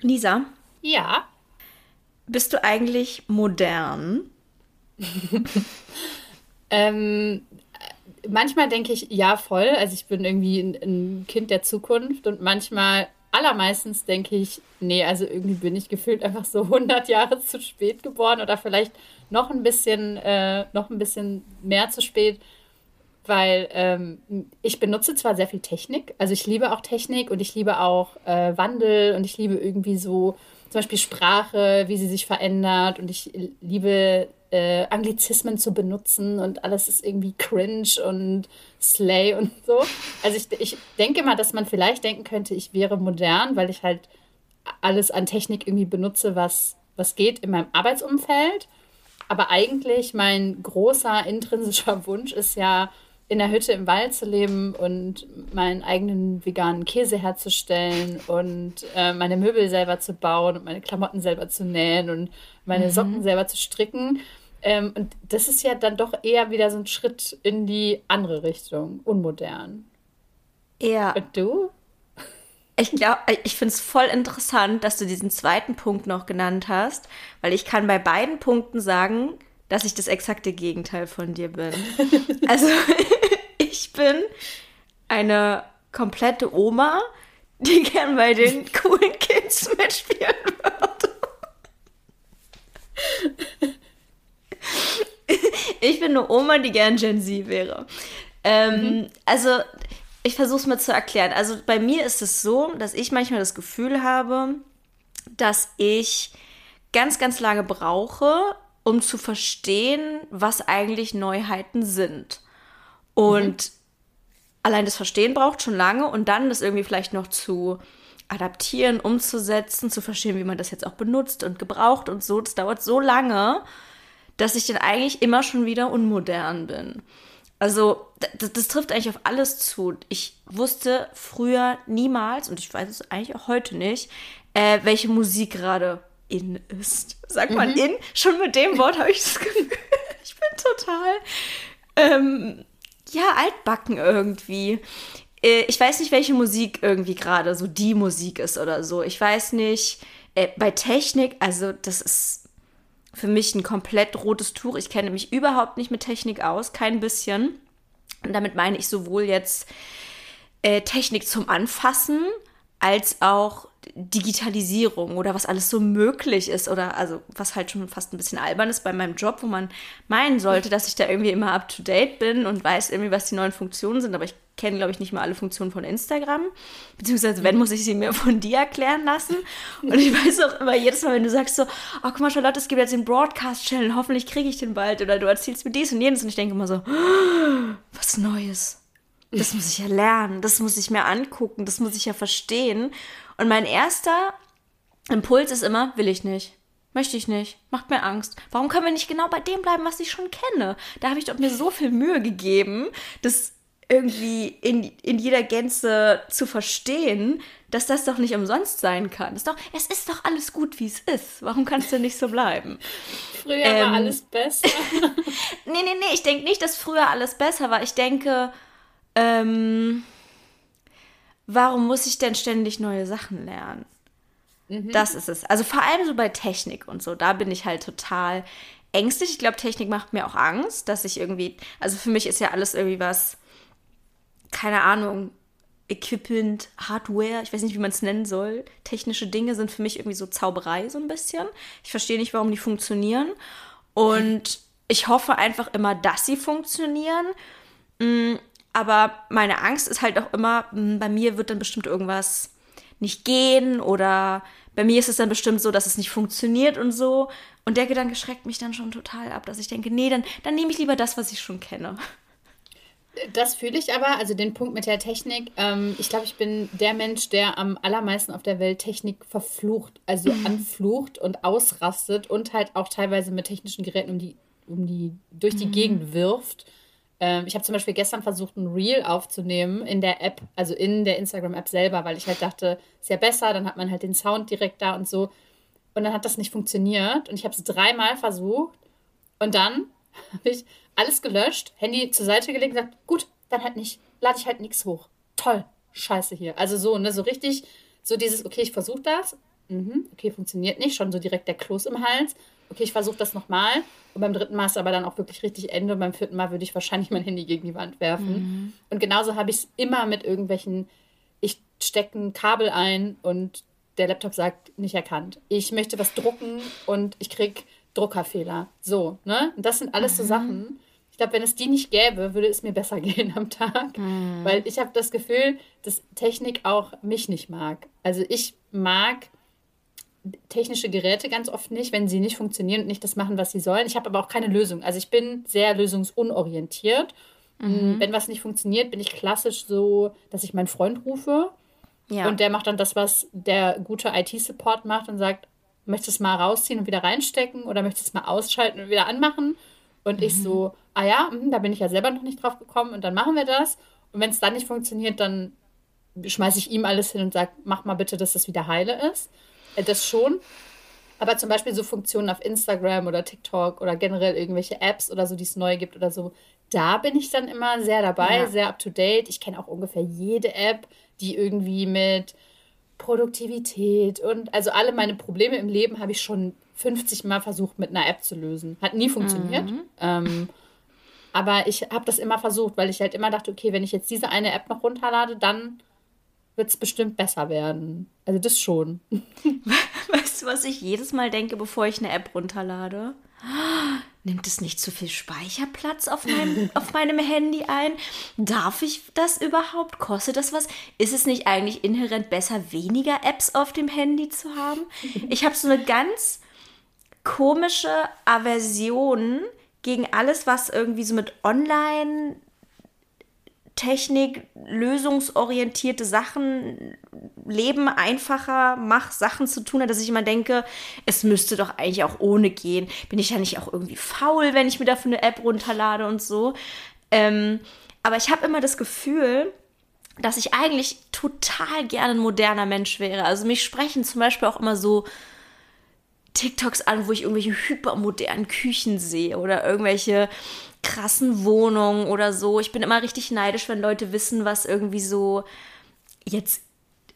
Lisa? Ja. Bist du eigentlich modern? ähm, manchmal denke ich, ja, voll. Also ich bin irgendwie ein, ein, Kind der Zukunft und manchmal, allermeistens denke ich, nee, also irgendwie bin ich gefühlt einfach so 100 Jahre zu spät geboren oder vielleicht noch ein bisschen, äh, noch ein bisschen mehr zu spät, weil ähm, ich benutze zwar sehr viel Technik, also ich liebe auch Technik und ich liebe auch äh, Wandel und ich liebe irgendwie so zum Beispiel Sprache, wie sie sich verändert und ich liebe äh, Anglizismen zu benutzen und alles ist irgendwie cringe und slay und so. Also ich, ich denke mal, dass man vielleicht denken könnte, ich wäre modern, weil ich halt alles an Technik irgendwie benutze, was, was geht in meinem Arbeitsumfeld. Aber eigentlich mein großer intrinsischer Wunsch ist ja, in der Hütte im Wald zu leben und meinen eigenen veganen Käse herzustellen und äh, meine Möbel selber zu bauen und meine Klamotten selber zu nähen und meine mhm. Socken selber zu stricken. Ähm, und das ist ja dann doch eher wieder so ein Schritt in die andere Richtung, unmodern. Ja. Und du? Ich glaube, ich finde es voll interessant, dass du diesen zweiten Punkt noch genannt hast, weil ich kann bei beiden Punkten sagen, dass ich das exakte Gegenteil von dir bin. also, ich bin eine komplette Oma, die gern bei den coolen Kids mitspielen würde. ich bin eine Oma, die gern Gen Z wäre. Ähm, mhm. Also, ich versuche es mal zu erklären. Also, bei mir ist es so, dass ich manchmal das Gefühl habe, dass ich ganz, ganz lange brauche, um zu verstehen, was eigentlich Neuheiten sind. Und mhm. allein das Verstehen braucht schon lange und dann das irgendwie vielleicht noch zu adaptieren, umzusetzen, zu verstehen, wie man das jetzt auch benutzt und gebraucht und so. Das dauert so lange, dass ich dann eigentlich immer schon wieder unmodern bin. Also, das, das, trifft eigentlich auf alles zu. Ich wusste früher niemals, und ich weiß es eigentlich auch heute nicht, äh, welche Musik gerade in ist. Sagt man mhm. in? Schon mit dem Wort habe ich das Gefühl, ich bin total, ähm, ja, altbacken irgendwie. Äh, ich weiß nicht, welche Musik irgendwie gerade so die Musik ist oder so. Ich weiß nicht, äh, bei Technik, also das ist für mich ein komplett rotes Tuch. Ich kenne mich überhaupt nicht mit Technik aus, kein bisschen. Und damit meine ich sowohl jetzt äh, Technik zum Anfassen als auch Digitalisierung oder was alles so möglich ist oder also was halt schon fast ein bisschen albern ist bei meinem Job, wo man meinen sollte, dass ich da irgendwie immer up to date bin und weiß irgendwie, was die neuen Funktionen sind, aber ich kenne, glaube ich, nicht mal alle Funktionen von Instagram. Beziehungsweise, wenn, muss ich sie mir von dir erklären lassen. Und ich weiß auch immer jedes Mal, wenn du sagst so, oh, guck mal, Charlotte, es gibt jetzt den Broadcast-Channel, hoffentlich kriege ich den bald. Oder du erzählst mir dies und jenes. Und ich denke immer so, oh, was Neues. Das muss ich ja lernen, das muss ich mir angucken, das muss ich ja verstehen. Und mein erster Impuls ist immer, will ich nicht. Möchte ich nicht. Macht mir Angst. Warum können wir nicht genau bei dem bleiben, was ich schon kenne? Da habe ich doch mir so viel Mühe gegeben, das irgendwie in, in jeder Gänze zu verstehen, dass das doch nicht umsonst sein kann. Ist doch, es ist doch alles gut, wie es ist. Warum kann es denn nicht so bleiben? Früher ähm, war alles besser. nee, nee, nee. Ich denke nicht, dass früher alles besser war. Ich denke, ähm, warum muss ich denn ständig neue Sachen lernen? Mhm. Das ist es. Also vor allem so bei Technik und so, da bin ich halt total ängstlich. Ich glaube, Technik macht mir auch Angst, dass ich irgendwie, also für mich ist ja alles irgendwie was, keine Ahnung, Equipment, Hardware, ich weiß nicht, wie man es nennen soll. Technische Dinge sind für mich irgendwie so Zauberei so ein bisschen. Ich verstehe nicht, warum die funktionieren. Und ich hoffe einfach immer, dass sie funktionieren. Aber meine Angst ist halt auch immer, hm, bei mir wird dann bestimmt irgendwas nicht gehen oder bei mir ist es dann bestimmt so, dass es nicht funktioniert und so. Und der Gedanke schreckt mich dann schon total ab, dass ich denke, nee, dann, dann nehme ich lieber das, was ich schon kenne. Das fühle ich aber, also den Punkt mit der Technik. Ähm, ich glaube, ich bin der Mensch, der am allermeisten auf der Welt Technik verflucht, also mhm. anflucht und ausrastet und halt auch teilweise mit technischen Geräten um die, um die durch die mhm. Gegend wirft. Ähm, ich habe zum Beispiel gestern versucht, ein Reel aufzunehmen in der App, also in der Instagram-App selber, weil ich halt dachte, ist ja besser, dann hat man halt den Sound direkt da und so. Und dann hat das nicht funktioniert. Und ich habe es dreimal versucht. Und dann habe ich alles gelöscht, Handy zur Seite gelegt und gesagt, gut, dann halt nicht. Lade ich halt nichts hoch. Toll, scheiße hier. Also so, ne, so richtig, so dieses, okay, ich versuche das, mhm, okay, funktioniert nicht, schon so direkt der Kloß im Hals. Okay, ich versuche das nochmal. Und beim dritten Mal ist aber dann auch wirklich richtig Ende. Und beim vierten Mal würde ich wahrscheinlich mein Handy gegen die Wand werfen. Mhm. Und genauso habe ich es immer mit irgendwelchen, ich stecke ein Kabel ein und der Laptop sagt, nicht erkannt. Ich möchte was drucken und ich kriege Druckerfehler. So, ne? Und das sind alles mhm. so Sachen. Ich glaube, wenn es die nicht gäbe, würde es mir besser gehen am Tag. Mhm. Weil ich habe das Gefühl, dass Technik auch mich nicht mag. Also ich mag technische Geräte ganz oft nicht, wenn sie nicht funktionieren und nicht das machen, was sie sollen. Ich habe aber auch keine Lösung. Also ich bin sehr lösungsunorientiert. Mhm. Wenn was nicht funktioniert, bin ich klassisch so, dass ich meinen Freund rufe. Ja. Und der macht dann das, was der gute IT-Support macht und sagt, möchtest du es mal rausziehen und wieder reinstecken oder möchtest du es mal ausschalten und wieder anmachen? Und mhm. ich so, ah ja, mh, da bin ich ja selber noch nicht drauf gekommen und dann machen wir das. Und wenn es dann nicht funktioniert, dann schmeiße ich ihm alles hin und sage, mach mal bitte, dass das wieder heile ist. Äh, das schon. Aber zum Beispiel so Funktionen auf Instagram oder TikTok oder generell irgendwelche Apps oder so, die es neu gibt oder so, da bin ich dann immer sehr dabei, ja. sehr up to date. Ich kenne auch ungefähr jede App, die irgendwie mit Produktivität und also alle meine Probleme im Leben habe ich schon 50 Mal versucht mit einer App zu lösen. Hat nie funktioniert. Mhm. Ähm, aber ich habe das immer versucht, weil ich halt immer dachte, okay, wenn ich jetzt diese eine App noch runterlade, dann wird es bestimmt besser werden. Also das schon. Weißt du, was ich jedes Mal denke, bevor ich eine App runterlade? Nimmt es nicht zu viel Speicherplatz auf meinem, auf meinem Handy ein? Darf ich das überhaupt? Kostet das was? Ist es nicht eigentlich inhärent besser, weniger Apps auf dem Handy zu haben? Ich habe so eine ganz komische Aversion gegen alles, was irgendwie so mit Online Technik, lösungsorientierte Sachen, Leben einfacher mach Sachen zu tun hat, dass ich immer denke, es müsste doch eigentlich auch ohne gehen. Bin ich ja nicht auch irgendwie faul, wenn ich mir dafür eine App runterlade und so. Ähm, aber ich habe immer das Gefühl, dass ich eigentlich total gerne ein moderner Mensch wäre. Also mich sprechen zum Beispiel auch immer so TikToks an, wo ich irgendwelche hypermodernen Küchen sehe oder irgendwelche krassen Wohnungen oder so. Ich bin immer richtig neidisch, wenn Leute wissen, was irgendwie so jetzt,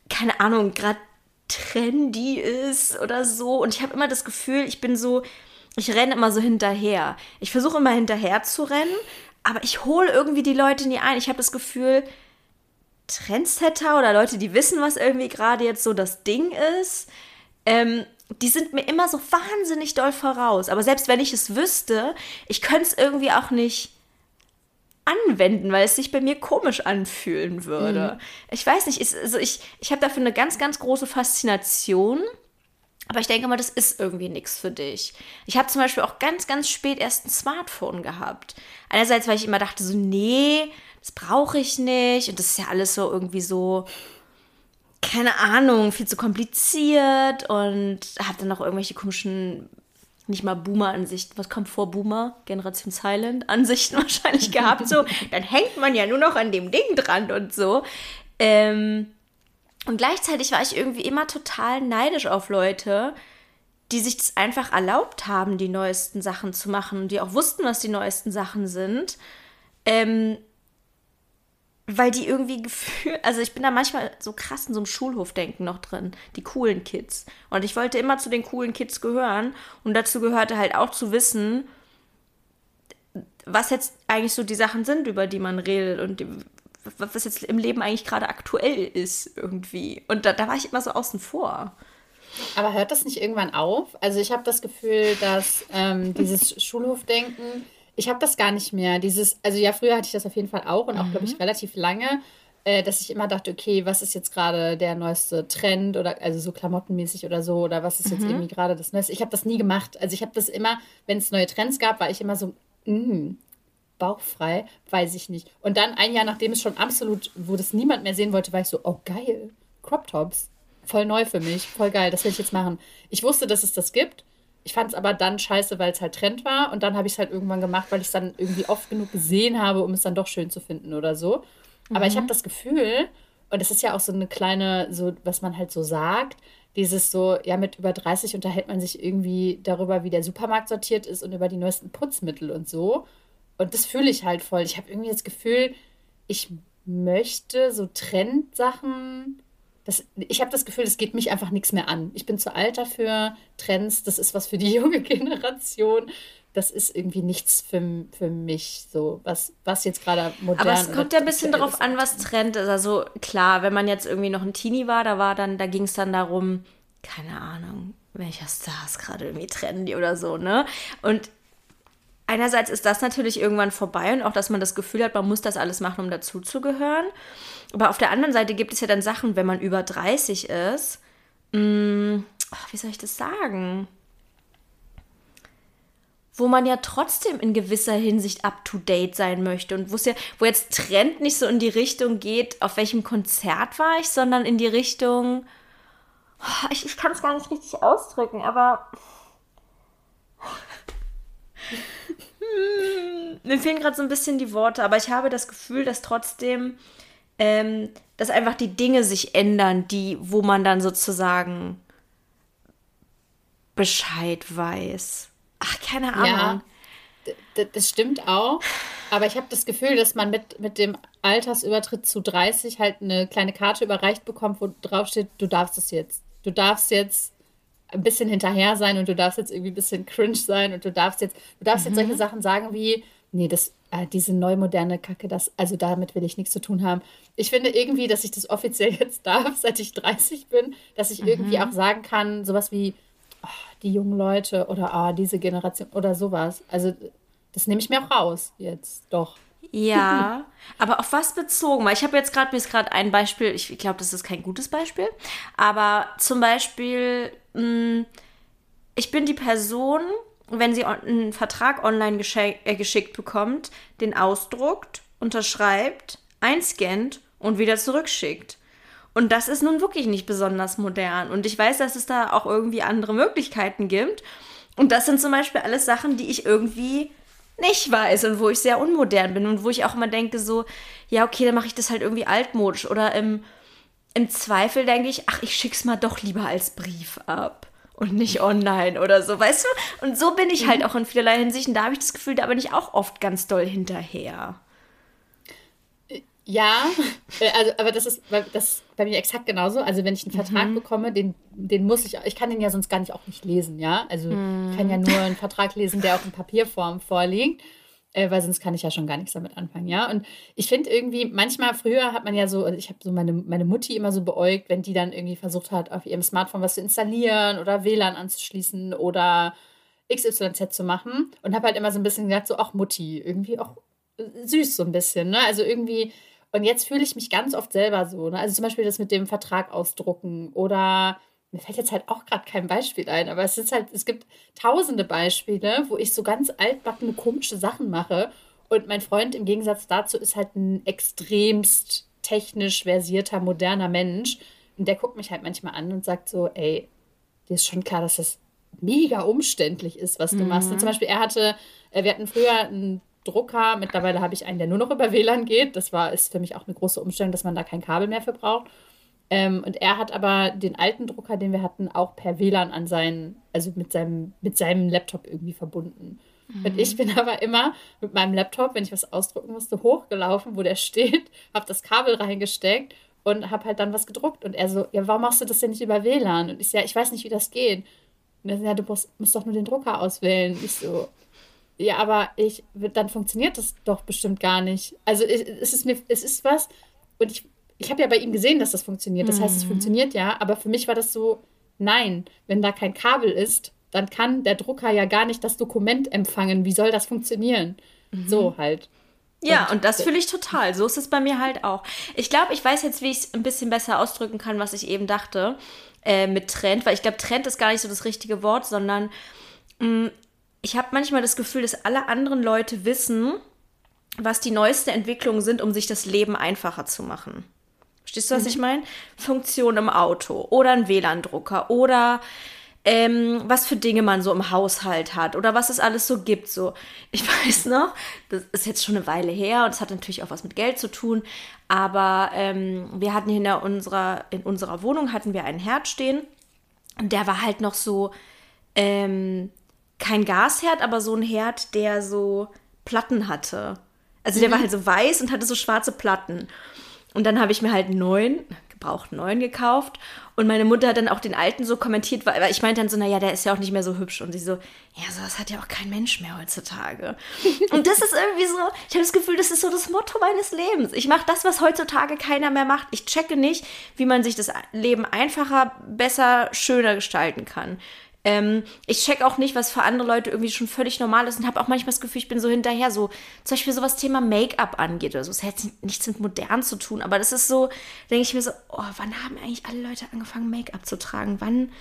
keine Ahnung, gerade trendy ist oder so. Und ich habe immer das Gefühl, ich bin so, ich renne immer so hinterher. Ich versuche immer hinterher zu rennen, aber ich hole irgendwie die Leute nie ein. Ich habe das Gefühl, Trendsetter oder Leute, die wissen, was irgendwie gerade jetzt so das Ding ist, ähm, die sind mir immer so wahnsinnig doll voraus. Aber selbst wenn ich es wüsste, ich könnte es irgendwie auch nicht anwenden, weil es sich bei mir komisch anfühlen würde. Mhm. Ich weiß nicht, ich, also ich, ich habe dafür eine ganz, ganz große Faszination. Aber ich denke mal, das ist irgendwie nichts für dich. Ich habe zum Beispiel auch ganz, ganz spät erst ein Smartphone gehabt. Einerseits, weil ich immer dachte, so, nee, das brauche ich nicht. Und das ist ja alles so irgendwie so keine Ahnung, viel zu kompliziert und habe dann noch irgendwelche komischen, nicht mal Boomer-Ansichten, was kommt vor Boomer? Generation Silent Ansichten wahrscheinlich gehabt. So, dann hängt man ja nur noch an dem Ding dran und so. Ähm, und gleichzeitig war ich irgendwie immer total neidisch auf Leute, die sich das einfach erlaubt haben, die neuesten Sachen zu machen, die auch wussten, was die neuesten Sachen sind. Ähm, weil die irgendwie gefühlt, also ich bin da manchmal so krass in so einem Schulhofdenken noch drin, die coolen Kids. Und ich wollte immer zu den coolen Kids gehören und dazu gehörte halt auch zu wissen, was jetzt eigentlich so die Sachen sind, über die man redet und die, was jetzt im Leben eigentlich gerade aktuell ist irgendwie. Und da, da war ich immer so außen vor. Aber hört das nicht irgendwann auf? Also ich habe das Gefühl, dass ähm, dieses Schulhofdenken ich habe das gar nicht mehr. Dieses, also ja, früher hatte ich das auf jeden Fall auch und auch, mhm. glaube ich, relativ lange, äh, dass ich immer dachte, okay, was ist jetzt gerade der neueste Trend oder also so klamottenmäßig oder so oder was ist jetzt mhm. irgendwie gerade das Neueste. Ich habe das nie gemacht. Also ich habe das immer, wenn es neue Trends gab, war ich immer so, mh, bauchfrei, weiß ich nicht. Und dann ein Jahr, nachdem es schon absolut, wo das niemand mehr sehen wollte, war ich so, oh geil, Crop Tops. Voll neu für mich, voll geil, das will ich jetzt machen. Ich wusste, dass es das gibt ich fand es aber dann scheiße, weil es halt Trend war. Und dann habe ich es halt irgendwann gemacht, weil ich es dann irgendwie oft genug gesehen habe, um es dann doch schön zu finden oder so. Aber mhm. ich habe das Gefühl, und das ist ja auch so eine kleine, so was man halt so sagt, dieses so, ja, mit über 30 unterhält man sich irgendwie darüber, wie der Supermarkt sortiert ist und über die neuesten Putzmittel und so. Und das fühle ich halt voll. Ich habe irgendwie das Gefühl, ich möchte so Trendsachen das, ich habe das Gefühl, es geht mich einfach nichts mehr an. Ich bin zu alt dafür. Trends, das ist was für die junge Generation. Das ist irgendwie nichts für, für mich, so was, was jetzt gerade modern Aber es kommt ja ein bisschen darauf an, was Trend ist. Also klar, wenn man jetzt irgendwie noch ein Teenie war, da war dann, da ging es dann darum, keine Ahnung, welcher Star ist gerade irgendwie trendy oder so, ne? Und einerseits ist das natürlich irgendwann vorbei und auch, dass man das Gefühl hat, man muss das alles machen, um dazuzugehören. Aber auf der anderen Seite gibt es ja dann Sachen, wenn man über 30 ist, mh, mm, oh, wie soll ich das sagen? Wo man ja trotzdem in gewisser Hinsicht up to date sein möchte und wo ja, wo jetzt Trend nicht so in die Richtung geht, auf welchem Konzert war ich, sondern in die Richtung, oh, ich, ich kann es gar nicht richtig ausdrücken, aber mir fehlen gerade so ein bisschen die Worte, aber ich habe das Gefühl, dass trotzdem ähm, dass einfach die Dinge sich ändern, die, wo man dann sozusagen Bescheid weiß. Ach, keine Ahnung. Ja, das stimmt auch. Aber ich habe das Gefühl, dass man mit, mit dem Altersübertritt zu 30 halt eine kleine Karte überreicht bekommt, wo drauf steht, du darfst es jetzt. Du darfst jetzt ein bisschen hinterher sein und du darfst jetzt irgendwie ein bisschen cringe sein und du darfst jetzt, du darfst mhm. jetzt solche Sachen sagen wie, nee, das, äh, diese neumoderne Kacke, das, also damit will ich nichts zu tun haben. Ich finde irgendwie, dass ich das offiziell jetzt darf, seit ich 30 bin, dass ich mhm. irgendwie auch sagen kann, sowas wie oh, die jungen Leute oder oh, diese Generation oder sowas. Also das nehme ich mir auch raus jetzt, doch. Ja, aber auf was bezogen? Weil ich habe jetzt gerade, mir ist gerade ein Beispiel, ich glaube, das ist kein gutes Beispiel, aber zum Beispiel, mh, hm, ich bin die Person, wenn sie einen Vertrag online äh, geschickt bekommt, den ausdruckt, unterschreibt, einscannt und wieder zurückschickt. Und das ist nun wirklich nicht besonders modern. Und ich weiß, dass es da auch irgendwie andere Möglichkeiten gibt. Und das sind zum Beispiel alles Sachen, die ich irgendwie nicht weiß und wo ich sehr unmodern bin und wo ich auch immer denke, so, ja, okay, dann mache ich das halt irgendwie altmodisch. Oder im, im Zweifel denke ich, ach, ich schick's mal doch lieber als Brief ab und nicht online oder so, weißt du? Und so bin ich halt mhm. auch in vielerlei Hinsicht und da habe ich das Gefühl, da bin ich auch oft ganz doll hinterher. Ja, äh, also, aber das ist, das ist bei mir exakt genauso. Also wenn ich einen Vertrag mhm. bekomme, den, den muss ich, ich kann den ja sonst gar nicht auch nicht lesen, ja. Also mhm. ich kann ja nur einen Vertrag lesen, der auch in Papierform vorliegt äh, weil sonst kann ich ja schon gar nichts damit anfangen, ja. Und ich finde irgendwie, manchmal früher hat man ja so, ich habe so meine, meine Mutti immer so beäugt, wenn die dann irgendwie versucht hat, auf ihrem Smartphone was zu installieren oder WLAN anzuschließen oder XYZ zu machen und habe halt immer so ein bisschen gedacht, so, ach Mutti, irgendwie auch süß so ein bisschen, ne? Also irgendwie, und jetzt fühle ich mich ganz oft selber so, ne? Also zum Beispiel das mit dem Vertrag ausdrucken oder mir fällt jetzt halt auch gerade kein Beispiel ein, aber es ist halt, es gibt tausende Beispiele, wo ich so ganz altbackene, komische Sachen mache. Und mein Freund im Gegensatz dazu ist halt ein extremst technisch versierter, moderner Mensch. Und der guckt mich halt manchmal an und sagt so, ey, dir ist schon klar, dass das mega umständlich ist, was du mhm. machst. Und zum Beispiel, er hatte, äh, wir hatten früher einen Drucker, mittlerweile habe ich einen, der nur noch über WLAN geht. Das war, ist für mich auch eine große Umstellung, dass man da kein Kabel mehr für braucht. Ähm, und er hat aber den alten Drucker, den wir hatten, auch per WLAN an seinen, also mit seinem, mit seinem Laptop irgendwie verbunden. Mhm. Und ich bin aber immer mit meinem Laptop, wenn ich was ausdrucken musste, hochgelaufen, wo der steht, habe das Kabel reingesteckt und habe halt dann was gedruckt. Und er so, ja, warum machst du das denn nicht über WLAN? Und ich so, ja, ich weiß nicht, wie das geht. Und er so, ja, du musst, musst doch nur den Drucker auswählen. Ich so, ja, aber ich, dann funktioniert das doch bestimmt gar nicht. Also es ist mir, es ist was, und ich ich habe ja bei ihm gesehen, dass das funktioniert. Das mhm. heißt, es mhm. funktioniert ja, aber für mich war das so, nein, wenn da kein Kabel ist, dann kann der Drucker ja gar nicht das Dokument empfangen. Wie soll das funktionieren? Mhm. So halt. Ja, und, und das fühle ich total. So ist es bei mir halt auch. Ich glaube, ich weiß jetzt, wie ich es ein bisschen besser ausdrücken kann, was ich eben dachte äh, mit Trend, weil ich glaube, Trend ist gar nicht so das richtige Wort, sondern mh, mm, ich habe manchmal das Gefühl, dass alle anderen Leute wissen, was die neueste Entwicklungen sind, um sich das Leben einfacher zu machen. Verstehst du, was mhm. ich meine? Funktion im Auto oder ein WLAN-Drucker oder ähm, was für Dinge man so im Haushalt hat oder was es alles so gibt. So, ich weiß noch, das ist jetzt schon eine Weile her und es hat natürlich auch was mit Geld zu tun. Aber ähm, wir hatten hier in unserer, in unserer Wohnung hatten wir einen Herd stehen und der war halt noch so ähm, kein Gasherd, aber so ein Herd, der so Platten hatte. Also der mhm. war halt so weiß und hatte so schwarze Platten. Und dann habe ich mir halt einen neuen gebraucht neuen gekauft. Und meine Mutter hat dann auch den alten so kommentiert, weil, weil ich meinte dann so, naja, der ist ja auch nicht mehr so hübsch. Und sie so, ja, sowas hat ja auch kein Mensch mehr heutzutage. und das ist irgendwie so, ich habe das Gefühl, das ist so das Motto meines Lebens. Ich mache das, was heutzutage keiner mehr macht. Ich checke nicht, wie man sich das Leben einfacher, besser, schöner gestalten kann. Ähm, ich check auch nicht, was für andere Leute irgendwie schon völlig normal ist und habe auch manchmal das Gefühl, ich bin so hinterher, so zum Beispiel so was Thema Make-up angeht oder so. Es hat nichts mit modern zu tun, aber das ist so, denke ich mir so, oh, wann haben eigentlich alle Leute angefangen, Make-up zu tragen? Wann,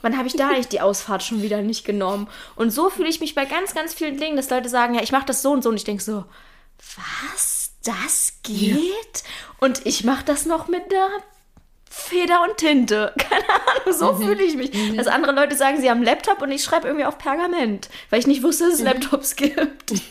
wann habe ich da eigentlich die Ausfahrt schon wieder nicht genommen? Und so fühle ich mich bei ganz, ganz vielen Dingen, dass Leute sagen, ja, ich mache das so und so und ich denke so, was? Das geht? Ja. Und ich mache das noch mit einer Feder und Tinte. Keine Ahnung, so mhm. fühle ich mich. Mhm. Dass andere Leute sagen, sie haben einen Laptop und ich schreibe irgendwie auf Pergament, weil ich nicht wusste, dass es mhm. Laptops gibt.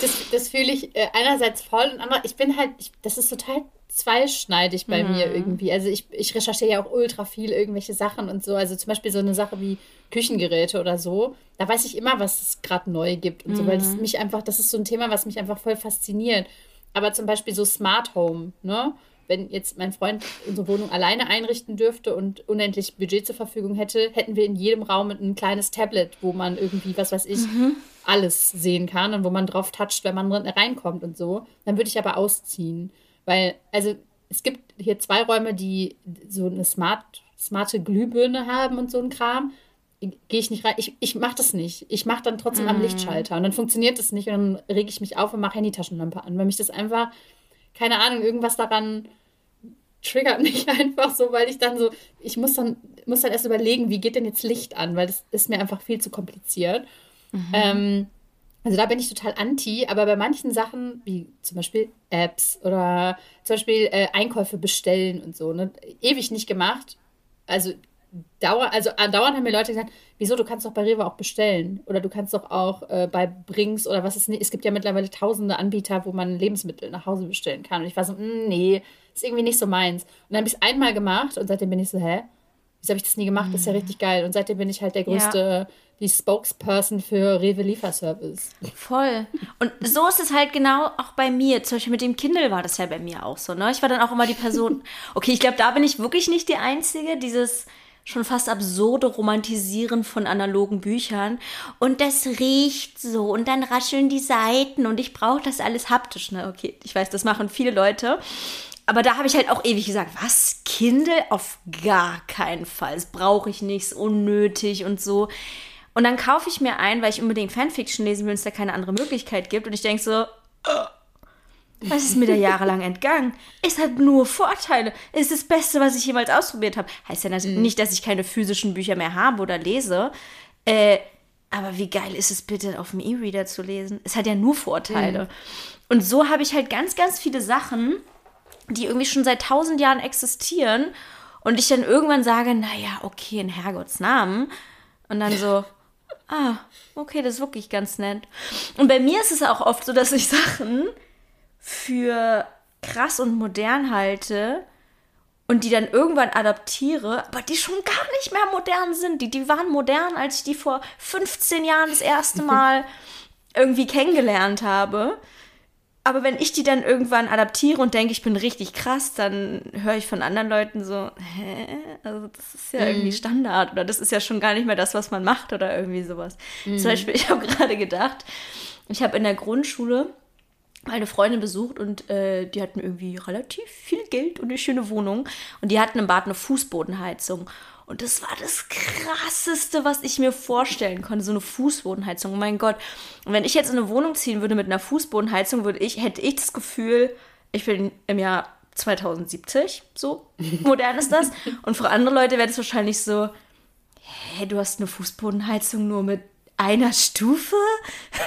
Das, das fühle ich äh, einerseits voll und andererseits, ich bin halt, ich, das ist total zweischneidig bei mhm. mir irgendwie. Also ich, ich recherchiere ja auch ultra viel irgendwelche Sachen und so. Also zum Beispiel so eine Sache wie Küchengeräte oder so. Da weiß ich immer, was es gerade neu gibt und so, weil das mhm. mich einfach, das ist so ein Thema, was mich einfach voll fasziniert. Aber zum Beispiel so Smart Home, ne? Wenn jetzt mein Freund unsere Wohnung alleine einrichten dürfte und unendlich Budget zur Verfügung hätte, hätten wir in jedem Raum ein kleines Tablet, wo man irgendwie, was weiß ich, mhm. alles sehen kann und wo man drauf toucht, wenn man reinkommt und so. Dann würde ich aber ausziehen. Weil, also es gibt hier zwei Räume, die so eine smart, smarte Glühbirne haben und so ein Kram. Gehe ich nicht rein. Ich, ich mache das nicht. Ich mache dann trotzdem mm. am mhm. Lichtschalter. Und dann funktioniert das nicht und dann rege ich mich auf und mache Handytaschenlampe an, weil mich das einfach, keine Ahnung, irgendwas daran triggert mich einfach so, weil ich dann so, ich muss dann, muss dann erst überlegen, wie geht denn jetzt Licht an, weil das ist mir einfach viel zu kompliziert. Mhm. Ähm, also da bin ich total anti, aber bei manchen Sachen, wie zum Beispiel Apps oder zum Beispiel äh, Einkäufe bestellen und so, ne, ewig nicht gemacht. Also dauer, also dauernd haben mir Leute gesagt, wieso, du kannst doch bei Rewe auch bestellen. Oder du kannst doch auch äh, bei Brinks oder was ist nicht. Es gibt ja mittlerweile tausende Anbieter, wo man Lebensmittel nach Hause bestellen kann. Und ich war so, mm, nee, ist irgendwie nicht so meins. Und dann habe ich es einmal gemacht und seitdem bin ich so, hä? Wieso habe ich das nie gemacht? Das ist ja mhm. richtig geil. Und seitdem bin ich halt der größte, ja. die Spokesperson für Rewe Lieferservice. Voll. Und so ist es halt genau auch bei mir. Zum Beispiel mit dem Kindle war das ja bei mir auch so. Ne? Ich war dann auch immer die Person, okay, ich glaube, da bin ich wirklich nicht die Einzige, dieses schon fast absurde Romantisieren von analogen Büchern. Und das riecht so und dann rascheln die Seiten und ich brauche das alles haptisch. Ne? Okay, ich weiß, das machen viele Leute. Aber da habe ich halt auch ewig gesagt, was? Kindle? Auf gar keinen Fall. Das brauche ich nicht, ist unnötig und so. Und dann kaufe ich mir ein, weil ich unbedingt Fanfiction lesen will und es da keine andere Möglichkeit gibt. Und ich denke so, oh, was ist mir da jahrelang entgangen? Es hat nur Vorteile. Es ist das Beste, was ich jemals ausprobiert habe. Heißt ja natürlich mhm. nicht, dass ich keine physischen Bücher mehr habe oder lese. Äh, aber wie geil ist es bitte, auf dem E-Reader zu lesen? Es hat ja nur Vorteile. Mhm. Und so habe ich halt ganz, ganz viele Sachen, die irgendwie schon seit tausend Jahren existieren. Und ich dann irgendwann sage, naja, okay, in Herrgotts Namen. Und dann so, ah, okay, das ist wirklich ganz nett. Und bei mir ist es auch oft so, dass ich Sachen für krass und modern halte und die dann irgendwann adaptiere, aber die schon gar nicht mehr modern sind. Die, die waren modern, als ich die vor 15 Jahren das erste Mal irgendwie kennengelernt habe. Aber wenn ich die dann irgendwann adaptiere und denke, ich bin richtig krass, dann höre ich von anderen Leuten so, hä? Also das ist ja mm. irgendwie Standard oder das ist ja schon gar nicht mehr das, was man macht oder irgendwie sowas. Mm. Zum Beispiel, ich habe gerade gedacht, ich habe in der Grundschule eine Freundin besucht und äh, die hatten irgendwie relativ viel Geld und eine schöne Wohnung. Und die hatten im Bad eine Fußbodenheizung. Und das war das krasseste, was ich mir vorstellen konnte, so eine Fußbodenheizung. Oh mein Gott. Und wenn ich jetzt in eine Wohnung ziehen würde mit einer Fußbodenheizung, würde ich, hätte ich das Gefühl, ich bin im Jahr 2070, so modern ist das. Und für andere Leute wäre das wahrscheinlich so, hä, du hast eine Fußbodenheizung nur mit einer Stufe?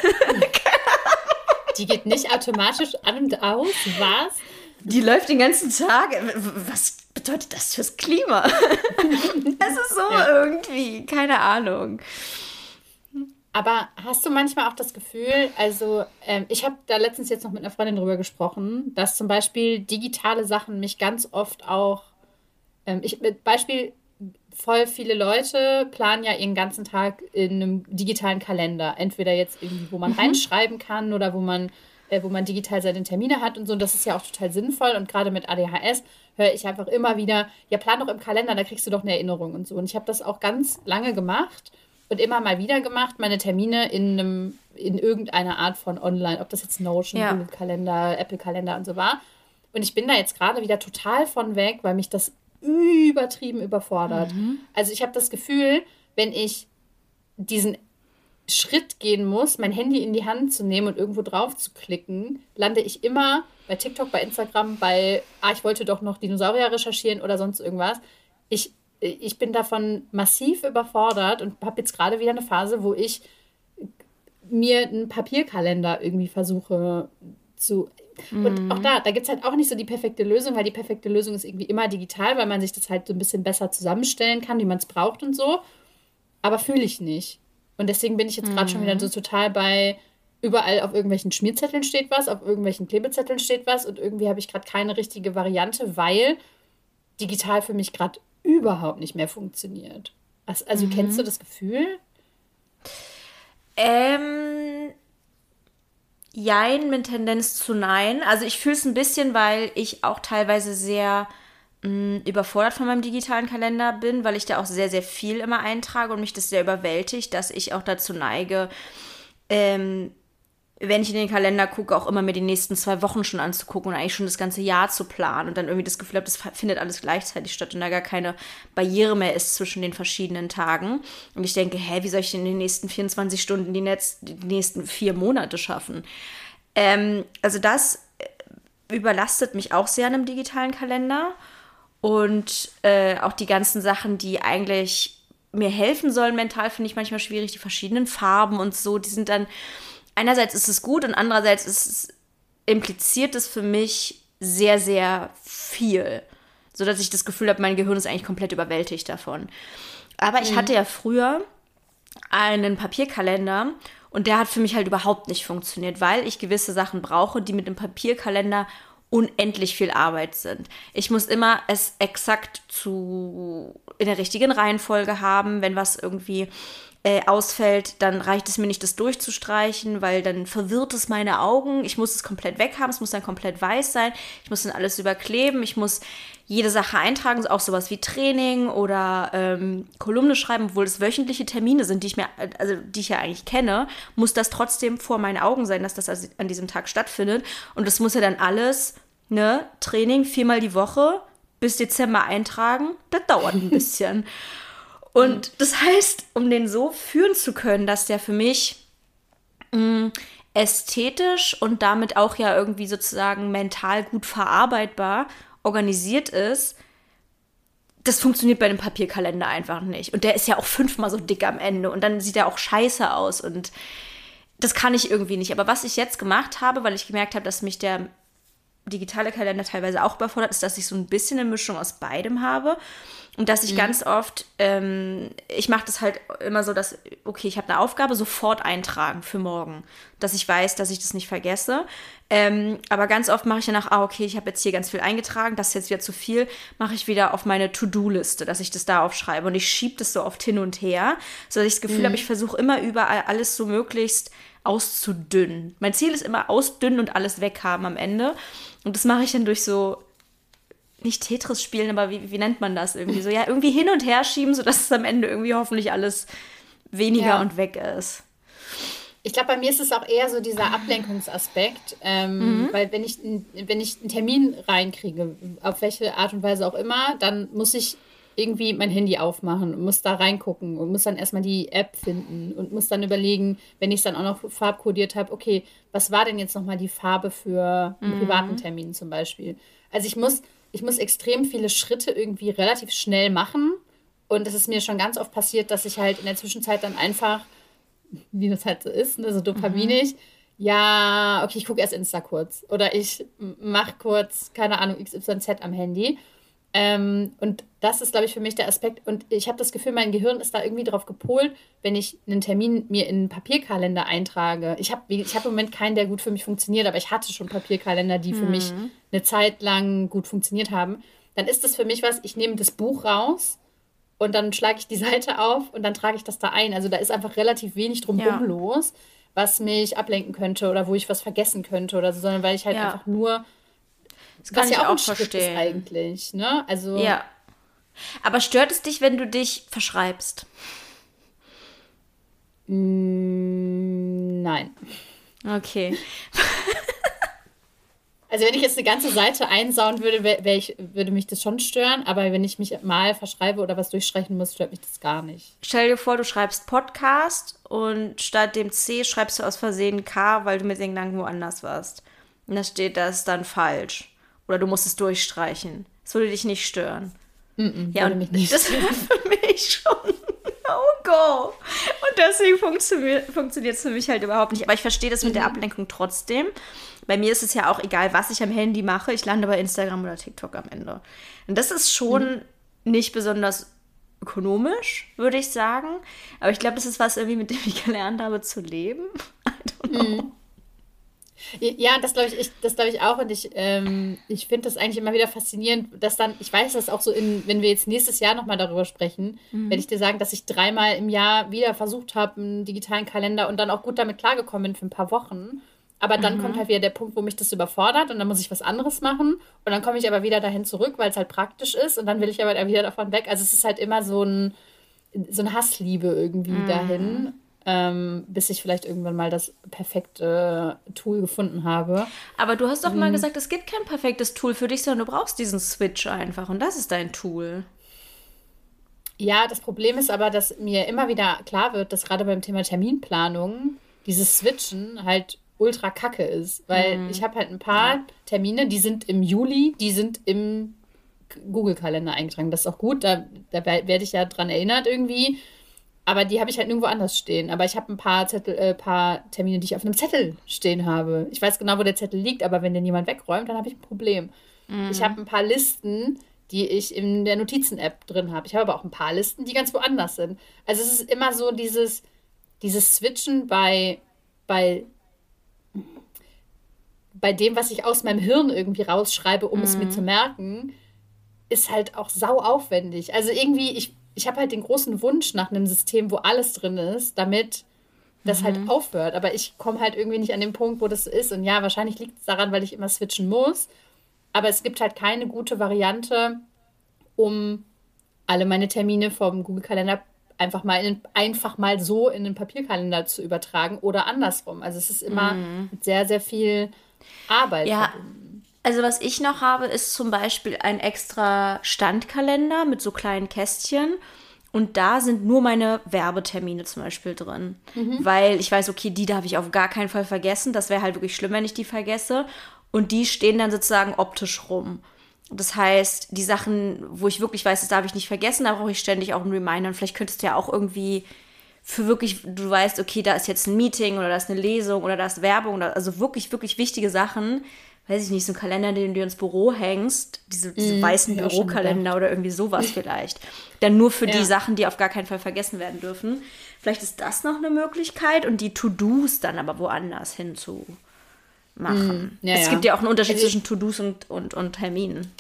Die geht nicht automatisch an und aus, was? Die läuft den ganzen Tag. Was bedeutet das fürs Klima? Es ist so ja. irgendwie, keine Ahnung. Aber hast du manchmal auch das Gefühl, also ähm, ich habe da letztens jetzt noch mit einer Freundin drüber gesprochen, dass zum Beispiel digitale Sachen mich ganz oft auch, ähm, ich, Beispiel, voll viele Leute planen ja ihren ganzen Tag in einem digitalen Kalender. Entweder jetzt irgendwie, wo man mhm. reinschreiben kann oder wo man wo man digital seine Termine hat und so. Und das ist ja auch total sinnvoll. Und gerade mit ADHS höre ich einfach immer wieder, ja, plan doch im Kalender, da kriegst du doch eine Erinnerung und so. Und ich habe das auch ganz lange gemacht und immer mal wieder gemacht, meine Termine in einem, in irgendeiner Art von Online, ob das jetzt Notion, ja. Google Kalender, Apple Kalender und so war. Und ich bin da jetzt gerade wieder total von weg, weil mich das übertrieben überfordert. Mhm. Also ich habe das Gefühl, wenn ich diesen Schritt gehen muss, mein Handy in die Hand zu nehmen und irgendwo drauf zu klicken, lande ich immer bei TikTok, bei Instagram, bei, ah, ich wollte doch noch Dinosaurier recherchieren oder sonst irgendwas. Ich, ich bin davon massiv überfordert und habe jetzt gerade wieder eine Phase, wo ich mir einen Papierkalender irgendwie versuche zu. Mhm. Und auch da, da gibt es halt auch nicht so die perfekte Lösung, weil die perfekte Lösung ist irgendwie immer digital, weil man sich das halt so ein bisschen besser zusammenstellen kann, wie man es braucht und so. Aber fühle ich nicht. Und deswegen bin ich jetzt gerade mhm. schon wieder so mhm. total bei, überall auf irgendwelchen Schmierzetteln steht was, auf irgendwelchen Klebezetteln steht was und irgendwie habe ich gerade keine richtige Variante, weil digital für mich gerade überhaupt nicht mehr funktioniert. Also, also mhm. kennst du das Gefühl? Ähm, jein mit Tendenz zu nein. Also ich fühle es ein bisschen, weil ich auch teilweise sehr mh, überfordert von meinem digitalen Kalender bin, weil ich da auch sehr, sehr viel immer eintrage und mich das sehr überwältigt, dass ich auch dazu neige, ähm, wenn ich in den Kalender gucke, auch immer mir die nächsten zwei Wochen schon anzugucken und eigentlich schon das ganze Jahr zu planen und dann irgendwie das Gefühl habe, das findet alles gleichzeitig statt und da gar keine Barriere mehr ist zwischen den verschiedenen Tagen. Und ich denke, hä, wie soll ich in den nächsten 24 Stunden die, Netz, die nächsten vier Monate schaffen? Ähm, also das äh, überlastet mich auch sehr an einem digitalen Kalender. Und äh, auch die ganzen Sachen, die eigentlich mir helfen sollen mental, finde ich manchmal schwierig. Die verschiedenen Farben und so, die sind dann. Einerseits ist es gut und andererseits ist es, impliziert es für mich sehr, sehr viel. So dass ich das Gefühl habe, mein Gehirn ist eigentlich komplett überwältigt davon. Aber ich mhm. hatte ja früher einen Papierkalender und der hat für mich halt überhaupt nicht funktioniert, weil ich gewisse Sachen brauche, die mit dem Papierkalender unendlich viel Arbeit sind. Ich muss immer es exakt zu in der richtigen Reihenfolge haben, wenn was irgendwie äh, ausfällt, dann reicht es mir nicht, das durchzustreichen, weil dann verwirrt es meine Augen. Ich muss es komplett weghaben, es muss dann komplett weiß sein. Ich muss dann alles überkleben. Ich muss jede Sache eintragen, auch sowas wie Training oder ähm, Kolumne schreiben, obwohl es wöchentliche Termine sind, die ich mir, also die ich ja eigentlich kenne, muss das trotzdem vor meinen Augen sein, dass das also an diesem Tag stattfindet. Und das muss ja dann alles, ne, Training viermal die Woche bis Dezember eintragen. Das dauert ein bisschen. Und das heißt, um den so führen zu können, dass der für mich mh, mm, ästhetisch und damit auch ja irgendwie sozusagen mental gut verarbeitbar organisiert ist, das funktioniert bei einem Papierkalender einfach nicht. Und der ist ja auch fünfmal so dick am Ende und dann sieht er auch scheiße aus und das kann ich irgendwie nicht. Aber was ich jetzt gemacht habe, weil ich gemerkt habe, dass mich der digitale Kalender teilweise auch überfordert, ist, dass ich so ein bisschen eine Mischung aus beidem habe. Und dass ich mhm. ganz oft, ähm, ich mache das halt immer so, dass, okay, ich habe eine Aufgabe, sofort eintragen für morgen, dass ich weiß, dass ich das nicht vergesse. Ähm, aber ganz oft mache ich danach, ah, okay, ich habe jetzt hier ganz viel eingetragen, das ist jetzt wieder zu viel, mache ich wieder auf meine To-Do-Liste, dass ich das da aufschreibe. Und ich schiebe das so oft hin und her, sodass ich das Gefühl mhm. habe, ich versuche immer überall alles so möglichst auszudünnen. Mein Ziel ist immer ausdünnen und alles weghaben am Ende. Und das mache ich dann durch so nicht Tetris spielen, aber wie, wie nennt man das irgendwie so? Ja, irgendwie hin und her schieben, sodass es am Ende irgendwie hoffentlich alles weniger ja. und weg ist. Ich glaube, bei mir ist es auch eher so dieser Ablenkungsaspekt, ähm, mhm. weil wenn ich, wenn ich einen Termin reinkriege, auf welche Art und Weise auch immer, dann muss ich irgendwie mein Handy aufmachen und muss da reingucken und muss dann erstmal die App finden und muss dann überlegen, wenn ich es dann auch noch farbkodiert habe, okay, was war denn jetzt nochmal die Farbe für einen mhm. privaten Termin zum Beispiel? Also ich muss ich muss extrem viele Schritte irgendwie relativ schnell machen. Und es ist mir schon ganz oft passiert, dass ich halt in der Zwischenzeit dann einfach, wie das halt so ist, ne, so dopaminig, mhm. ja, okay, ich gucke erst Insta kurz. Oder ich mache kurz, keine Ahnung, XYZ am Handy. Ähm, und das ist, glaube ich, für mich der Aspekt. Und ich habe das Gefühl, mein Gehirn ist da irgendwie drauf gepolt, wenn ich einen Termin mir in einen Papierkalender eintrage. Ich habe ich hab im Moment keinen, der gut für mich funktioniert, aber ich hatte schon Papierkalender, die für mhm. mich eine Zeit lang gut funktioniert haben. Dann ist das für mich was, ich nehme das Buch raus und dann schlage ich die Seite auf und dann trage ich das da ein. Also da ist einfach relativ wenig drumherum ja. los, was mich ablenken könnte oder wo ich was vergessen könnte oder so, sondern weil ich halt ja. einfach nur das kann was ich ja auch, auch verstehen. eigentlich, ne? Also ja. Aber stört es dich, wenn du dich verschreibst? Mm, nein. Okay. Also wenn ich jetzt eine ganze Seite einsauen würde, wär, wär ich, würde mich das schon stören, aber wenn ich mich mal verschreibe oder was durchstreichen muss, stört mich das gar nicht. Stell dir vor, du schreibst Podcast und statt dem C schreibst du aus Versehen K, weil du mit den Gedanken woanders warst. Und da steht das dann falsch. Oder du musst es durchstreichen. Das würde dich nicht stören. Mm -mm, ja, und mich nicht. das wäre für mich schon oh go. Und deswegen funktioniert es für mich halt überhaupt nicht. Aber ich verstehe das mit mhm. der Ablenkung trotzdem. Bei mir ist es ja auch egal, was ich am Handy mache. Ich lande bei Instagram oder TikTok am Ende. Und das ist schon mhm. nicht besonders ökonomisch, würde ich sagen. Aber ich glaube, das ist was irgendwie, mit dem ich gelernt habe zu leben. I don't know. Mhm. Ja, das glaube ich, ich, das glaube ich auch. Und ich, ähm, ich finde das eigentlich immer wieder faszinierend, dass dann, ich weiß das auch so, in, wenn wir jetzt nächstes Jahr nochmal darüber sprechen, mhm. werde ich dir sagen, dass ich dreimal im Jahr wieder versucht habe, einen digitalen Kalender und dann auch gut damit klargekommen bin für ein paar Wochen. Aber dann mhm. kommt halt wieder der Punkt, wo mich das überfordert und dann muss ich was anderes machen. Und dann komme ich aber wieder dahin zurück, weil es halt praktisch ist und dann will ich aber wieder davon weg. Also es ist halt immer so ein, so eine Hassliebe irgendwie mhm. dahin ähm, bis ich vielleicht irgendwann mal das perfekte Tool gefunden habe. Aber du hast doch mhm. mal gesagt, es gibt kein perfektes Tool für dich, sondern du brauchst diesen Switch einfach und das ist dein Tool. Ja, das Problem ist aber, dass mir immer wieder klar wird, dass gerade beim Thema Terminplanung dieses Switchen halt ultra kacke ist, weil mhm. ich habe halt ein paar ja. Termine, die sind im Juli, die sind im Google-Kalender eingetragen. Das ist auch gut, da, da werde ich ja dran erinnert irgendwie. Aber die habe ich halt nirgendwo anders stehen. Aber ich habe ein paar Zettel, äh, paar Termine, die ich auf einem Zettel stehen habe. Ich weiß genau, wo der Zettel liegt, aber wenn den jemand wegräumt, dann habe ich ein Problem. Mhm. Ich habe ein paar Listen, die ich in der Notizen-App drin habe. Ich habe aber auch ein paar Listen, die ganz woanders sind. Also es ist immer so dieses, dieses Switchen bei, bei, bei dem, was ich aus meinem Hirn irgendwie rausschreibe, um mhm. es mir mhm. zu merken, ist halt auch sau aufwendig. Also irgendwie, ich, ich habe halt den großen Wunsch nach einem System, wo alles drin ist, damit das halt mhm. halt aufhört. Aber ich komme halt irgendwie nicht an den Punkt, wo das ist. Und ja, wahrscheinlich liegt es daran, weil ich immer switchen muss. Aber es gibt halt keine gute Variante, um alle meine Termine vom Google-Kalender einfach mal in, einfach mal so in den Papierkalender zu übertragen oder andersrum. Also es ist immer mhm. sehr, sehr viel Arbeit. Ja, verbunden. Also was ich noch habe, ist zum Beispiel ein extra Standkalender mit so kleinen Kästchen. Und da sind nur meine Werbetermine zum Beispiel drin. Mhm. Weil ich weiß, okay, die darf ich auf gar keinen Fall vergessen. Das wäre halt wirklich schlimm, wenn ich die vergesse. Und die stehen dann sozusagen optisch rum. Das heißt, die Sachen, wo ich wirklich weiß, das darf ich nicht vergessen, da brauche ich ständig auch einen Reminder. Und vielleicht könntest du ja auch irgendwie für wirklich, du weißt, okay, da ist jetzt ein Meeting oder da ist eine Lesung oder da ist Werbung, oder, also wirklich, wirklich wichtige Sachen, weiß ich nicht, so ein Kalender, den du ins Büro hängst, diese, diese mm, weißen Bürokalender oder irgendwie sowas vielleicht. Dann nur für ja. die Sachen, die auf gar keinen Fall vergessen werden dürfen. Vielleicht ist das noch eine Möglichkeit und die To-Dos dann aber woanders hin zu machen. Mm, ja, es gibt ja auch einen Unterschied also zwischen To-Dos und, und, und Terminen.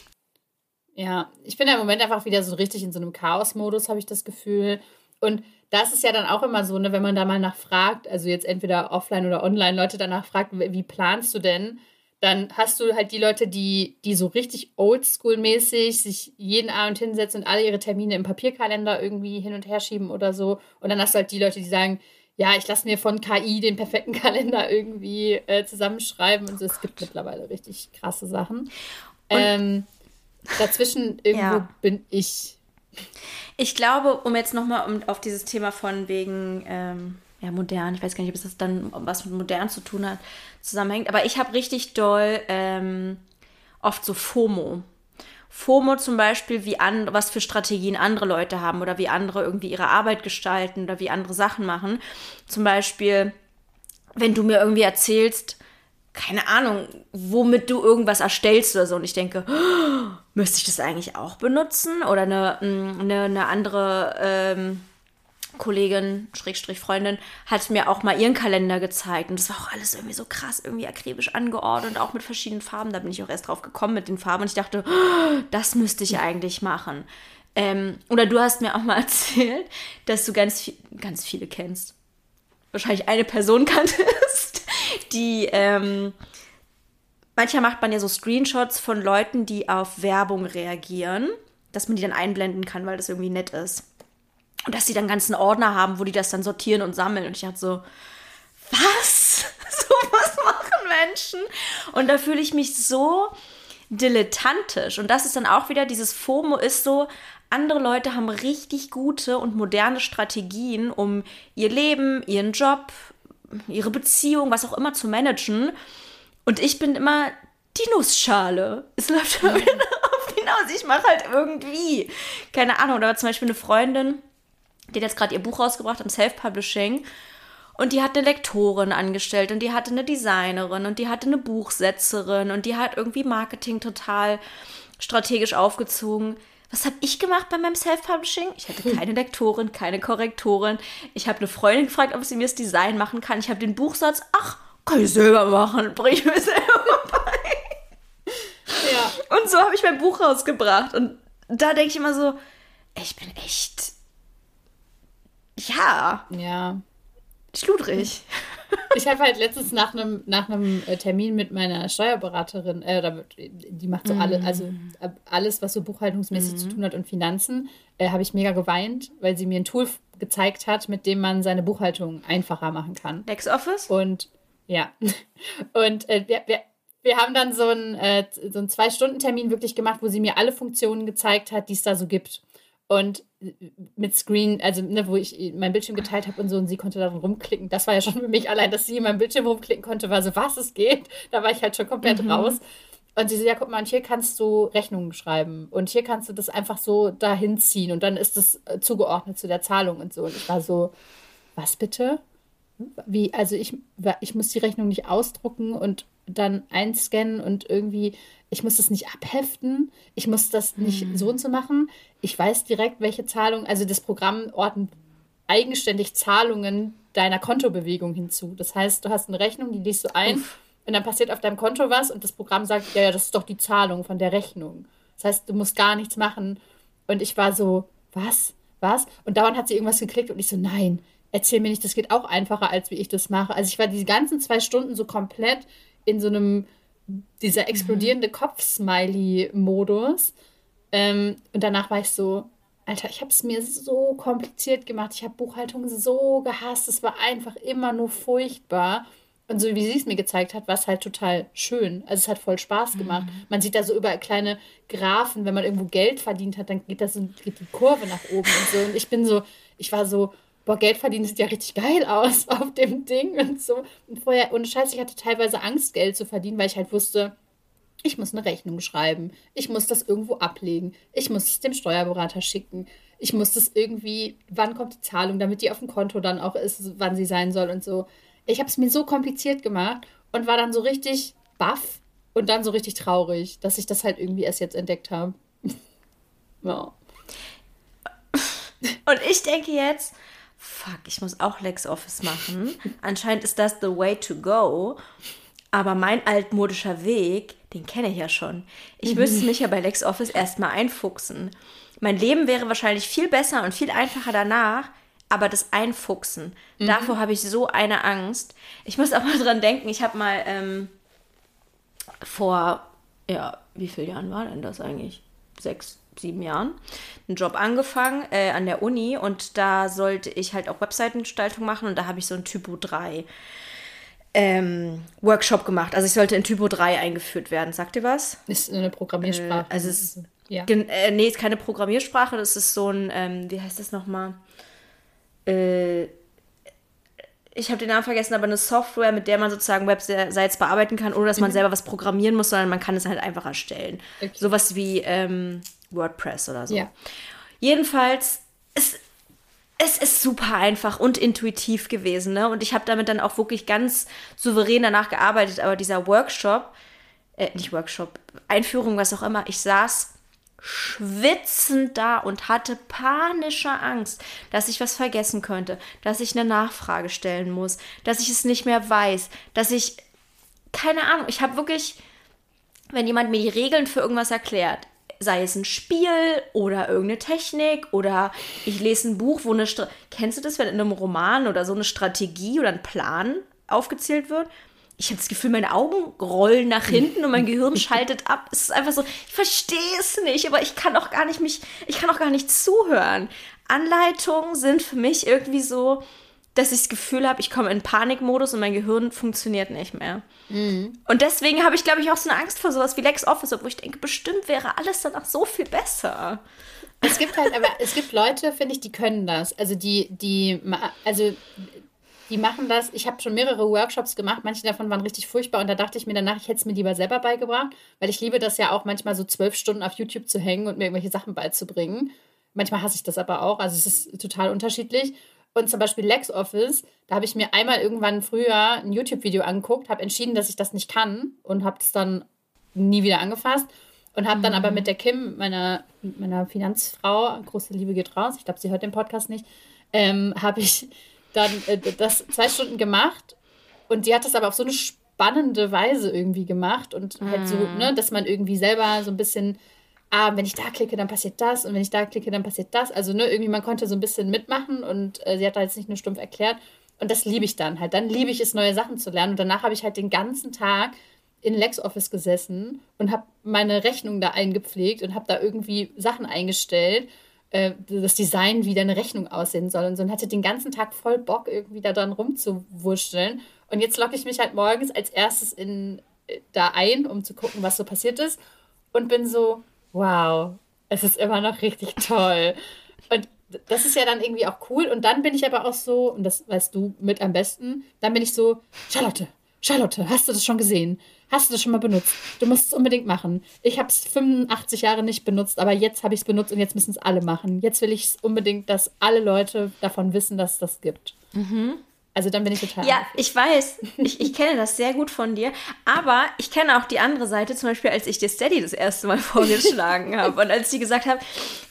Ja, ich bin ja im Moment einfach wieder so richtig in so einem Chaos-Modus, habe ich das Gefühl. Und das ist ja dann auch immer so, ne, wenn man da mal nachfragt, also jetzt entweder offline oder online Leute danach fragt, wie planst du denn? Dann hast du halt die Leute, die, die so richtig oldschool-mäßig sich jeden Abend hinsetzen und alle ihre Termine im Papierkalender irgendwie hin und her schieben oder so. Und dann hast du halt die Leute, die sagen, ja, ich lasse mir von KI den perfekten Kalender irgendwie äh, zusammenschreiben und so. Es gibt mittlerweile richtig krasse Sachen. Ähm, dazwischen irgendwo ja. bin ich. Ich glaube, um jetzt nochmal um, auf dieses Thema von wegen ähm, ja, modern, ich weiß gar nicht, ob es das dann was mit modern zu tun hat, zusammenhängt. Aber ich habe richtig doll ähm, oft so FOMO. FOMO zum Beispiel, wie an, was für Strategien andere Leute haben oder wie andere irgendwie ihre Arbeit gestalten oder wie andere Sachen machen. Zum Beispiel, wenn du mir irgendwie erzählst, keine Ahnung, womit du irgendwas erstellst oder so. Und ich denke, oh, müsste ich das eigentlich auch benutzen? Oder eine, mm, eine, eine andere ähm, Kollegin, Schrägstrich Freundin, hat mir auch mal ihren Kalender gezeigt. Und das war auch alles irgendwie so krass, irgendwie akribisch angeordnet, auch mit verschiedenen Farben. Da bin ich auch erst drauf gekommen mit den Farben. Und ich dachte, oh, das müsste ich eigentlich machen. Ähm, oder du hast mir auch mal erzählt, dass du ganz, viel, ganz viele kennst. Wahrscheinlich eine Person kanntest, die ähm, manchmal macht man ja so Screenshots von Leuten, die auf Werbung reagieren, dass man die dann einblenden kann, weil das irgendwie nett ist. Und dass sie dann ganzen Ordner haben, wo die das dann sortieren und sammeln. Und ich hatte so, was? So was machen Menschen? Und da fühle ich mich so dilettantisch. Und das ist dann auch wieder, dieses FOMO ist so, andere Leute haben richtig gute und moderne Strategien, um ihr Leben, ihren Job, ihre Beziehung, was auch immer zu managen. Und ich bin immer die Nussschale. Es läuft immer wieder auf hinaus. Ich mache halt irgendwie. Keine Ahnung. War zum Beispiel eine Freundin, die hat jetzt gerade ihr Buch rausgebracht am Self-Publishing. Und die hat eine Lektorin angestellt und die hatte eine Designerin und die hatte eine Buchsetzerin und die hat irgendwie Marketing total strategisch aufgezogen. Was habe ich gemacht bei meinem Self-Publishing? Ich hatte keine Lektorin, keine Korrektorin. Ich habe eine Freundin gefragt, ob sie mir das Design machen kann. Ich habe den Buchsatz, ach, kann ich selber machen, bring ich mir selber bei. Ja. Und so habe ich mein Buch rausgebracht. Und da denke ich immer so, ich bin echt. Ja. Ja. Schludrig. Ich habe halt letztens nach einem nach äh, Termin mit meiner Steuerberaterin, äh, die macht so alle, also äh, alles, was so buchhaltungsmäßig mm. zu tun hat und Finanzen, äh, habe ich mega geweint, weil sie mir ein Tool gezeigt hat, mit dem man seine Buchhaltung einfacher machen kann. LexOffice? Und ja. Und äh, wir, wir, wir haben dann so einen, äh, so einen Zwei-Stunden-Termin wirklich gemacht, wo sie mir alle Funktionen gezeigt hat, die es da so gibt. Und mit Screen, also ne, wo ich mein Bildschirm geteilt habe und so, und sie konnte darin rumklicken. Das war ja schon für mich allein, dass sie in meinem Bildschirm rumklicken konnte, war so, was es geht. Da war ich halt schon komplett mhm. raus. Und sie so, ja, guck mal, und hier kannst du Rechnungen schreiben. Und hier kannst du das einfach so dahin ziehen. Und dann ist das äh, zugeordnet zu der Zahlung und so. Und ich war so, was bitte? wie, also ich, ich muss die Rechnung nicht ausdrucken und dann einscannen und irgendwie, ich muss das nicht abheften, ich muss das nicht mhm. so und so machen. Ich weiß direkt, welche Zahlung, also das Programm ordnet eigenständig Zahlungen deiner Kontobewegung hinzu. Das heißt, du hast eine Rechnung, die liest du ein Uff. und dann passiert auf deinem Konto was und das Programm sagt, ja, ja, das ist doch die Zahlung von der Rechnung. Das heißt, du musst gar nichts machen. Und ich war so, was? Was? Und dauernd hat sie irgendwas geklickt und ich so, nein, erzähl mir nicht, das geht auch einfacher, als wie ich das mache. Also ich war die ganzen zwei Stunden so komplett in so einem, dieser explodierende mhm. Kopf-Smiley-Modus. Ähm, und danach war ich so, Alter, ich habe es mir so kompliziert gemacht. Ich habe Buchhaltung so gehasst. Es war einfach immer nur furchtbar. Und so wie sie es mir gezeigt hat, war es halt total schön. Also es hat voll Spaß gemacht. Mhm. Man sieht da so überall kleine Graphen, wenn man irgendwo Geld verdient hat, dann geht das so, geht die Kurve nach oben und so. Und ich bin so, ich war so, boah, Geld verdienen sieht ja richtig geil aus auf dem Ding und so. Und vorher, und scheiße, ich hatte teilweise Angst, Geld zu verdienen, weil ich halt wusste, ich muss eine Rechnung schreiben, ich muss das irgendwo ablegen, ich muss es dem Steuerberater schicken, ich muss das irgendwie, wann kommt die Zahlung, damit die auf dem Konto dann auch ist, wann sie sein soll und so. Ich habe es mir so kompliziert gemacht und war dann so richtig baff und dann so richtig traurig, dass ich das halt irgendwie erst jetzt entdeckt habe. ja. Und ich denke jetzt, fuck, ich muss auch LexOffice machen. Anscheinend ist das the way to go. Aber mein altmodischer Weg, den kenne ich ja schon. Ich müsste mich ja bei LexOffice erstmal einfuchsen. Mein Leben wäre wahrscheinlich viel besser und viel einfacher danach, aber das Einfuchsen, mhm. davor habe ich so eine Angst. Ich muss auch mal dran denken, ich habe mal ähm, vor, ja, wie viele Jahren war denn das eigentlich? Sechs, sieben Jahren einen Job angefangen äh, an der Uni und da sollte ich halt auch Webseitengestaltung machen und da habe ich so ein Typo 3 ähm, Workshop gemacht. Also ich sollte in Typo 3 eingeführt werden. Sagt ihr was? Ist eine Programmiersprache. Äh, also es ist, ja. äh, nee, ist keine Programmiersprache, das ist so ein, ähm, wie heißt das nochmal? Äh, ich habe den Namen vergessen, aber eine Software, mit der man sozusagen Websites bearbeiten kann, ohne dass man mhm. selber was programmieren muss, sondern man kann es halt einfach erstellen. Okay. Sowas wie ähm, WordPress oder so. Ja. Jedenfalls, es, es ist super einfach und intuitiv gewesen. Ne? Und ich habe damit dann auch wirklich ganz souverän danach gearbeitet. Aber dieser Workshop, äh, nicht Workshop, Einführung, was auch immer, ich saß schwitzend da und hatte panische Angst, dass ich was vergessen könnte, dass ich eine Nachfrage stellen muss, dass ich es nicht mehr weiß, dass ich keine Ahnung, ich habe wirklich, wenn jemand mir die Regeln für irgendwas erklärt, sei es ein Spiel oder irgendeine Technik oder ich lese ein Buch, wo eine Stra Kennst du das, wenn in einem Roman oder so eine Strategie oder ein Plan aufgezählt wird? Ich habe das Gefühl, meine Augen rollen nach hinten und mein Gehirn schaltet ab. Es ist einfach so, ich verstehe es nicht, aber ich kann auch gar nicht mich, ich kann auch gar nicht zuhören. Anleitungen sind für mich irgendwie so, dass ich das Gefühl habe, ich komme in Panikmodus und mein Gehirn funktioniert nicht mehr. Mhm. Und deswegen habe ich, glaube ich, auch so eine Angst vor sowas wie LexOffice, obwohl ich denke, bestimmt wäre alles danach so viel besser. Es gibt halt, aber es gibt Leute, finde ich, die können das. Also die, die, also die machen das. Ich habe schon mehrere Workshops gemacht, manche davon waren richtig furchtbar und da dachte ich mir danach, ich hätte es mir lieber selber beigebracht, weil ich liebe das ja auch manchmal so zwölf Stunden auf YouTube zu hängen und mir irgendwelche Sachen beizubringen. Manchmal hasse ich das aber auch, also es ist total unterschiedlich. Und zum Beispiel LexOffice, da habe ich mir einmal irgendwann früher ein YouTube-Video angeguckt, habe entschieden, dass ich das nicht kann und habe es dann nie wieder angefasst. Und habe dann aber mhm. mit der Kim, meiner, meiner Finanzfrau, große Liebe geht raus, ich glaube, sie hört den Podcast nicht, ähm, habe ich dann äh, das zwei Stunden gemacht. Und sie hat das aber auf so eine spannende Weise irgendwie gemacht und halt so, mhm. ne, dass man irgendwie selber so ein bisschen ah, wenn ich da klicke, dann passiert das und wenn ich da klicke, dann passiert das. Also ne, irgendwie man konnte so ein bisschen mitmachen und äh, sie hat da jetzt nicht nur stumpf erklärt. Und das liebe ich dann halt. Dann liebe ich es, neue Sachen zu lernen. Und danach habe ich halt den ganzen Tag in LexOffice gesessen und habe meine Rechnung da eingepflegt und habe da irgendwie Sachen eingestellt, äh, das Design, wie deine Rechnung aussehen soll und so. Und hatte den ganzen Tag voll Bock, irgendwie da dran rumzuwurschteln. Und jetzt logge ich mich halt morgens als erstes in, äh, da ein, um zu gucken, was so passiert ist. Und bin so, wow, es ist immer noch richtig toll. Und das ist ja dann irgendwie auch cool. Und dann bin ich aber auch so, und das weißt du mit am besten, dann bin ich so, Charlotte, Charlotte, hast du das schon gesehen? Hast du das schon mal benutzt? Du musst es unbedingt machen. Ich habe es 85 Jahre nicht benutzt, aber jetzt habe ich es benutzt und jetzt müssen es alle machen. Jetzt will ich unbedingt, dass alle Leute davon wissen, dass es das gibt. Mhm. Also dann bin ich total. Ja, ich weiß. Ich, ich kenne das sehr gut von dir. Aber ich kenne auch die andere Seite, zum Beispiel, als ich dir Steady das erste Mal vorgeschlagen habe. Und als sie gesagt haben,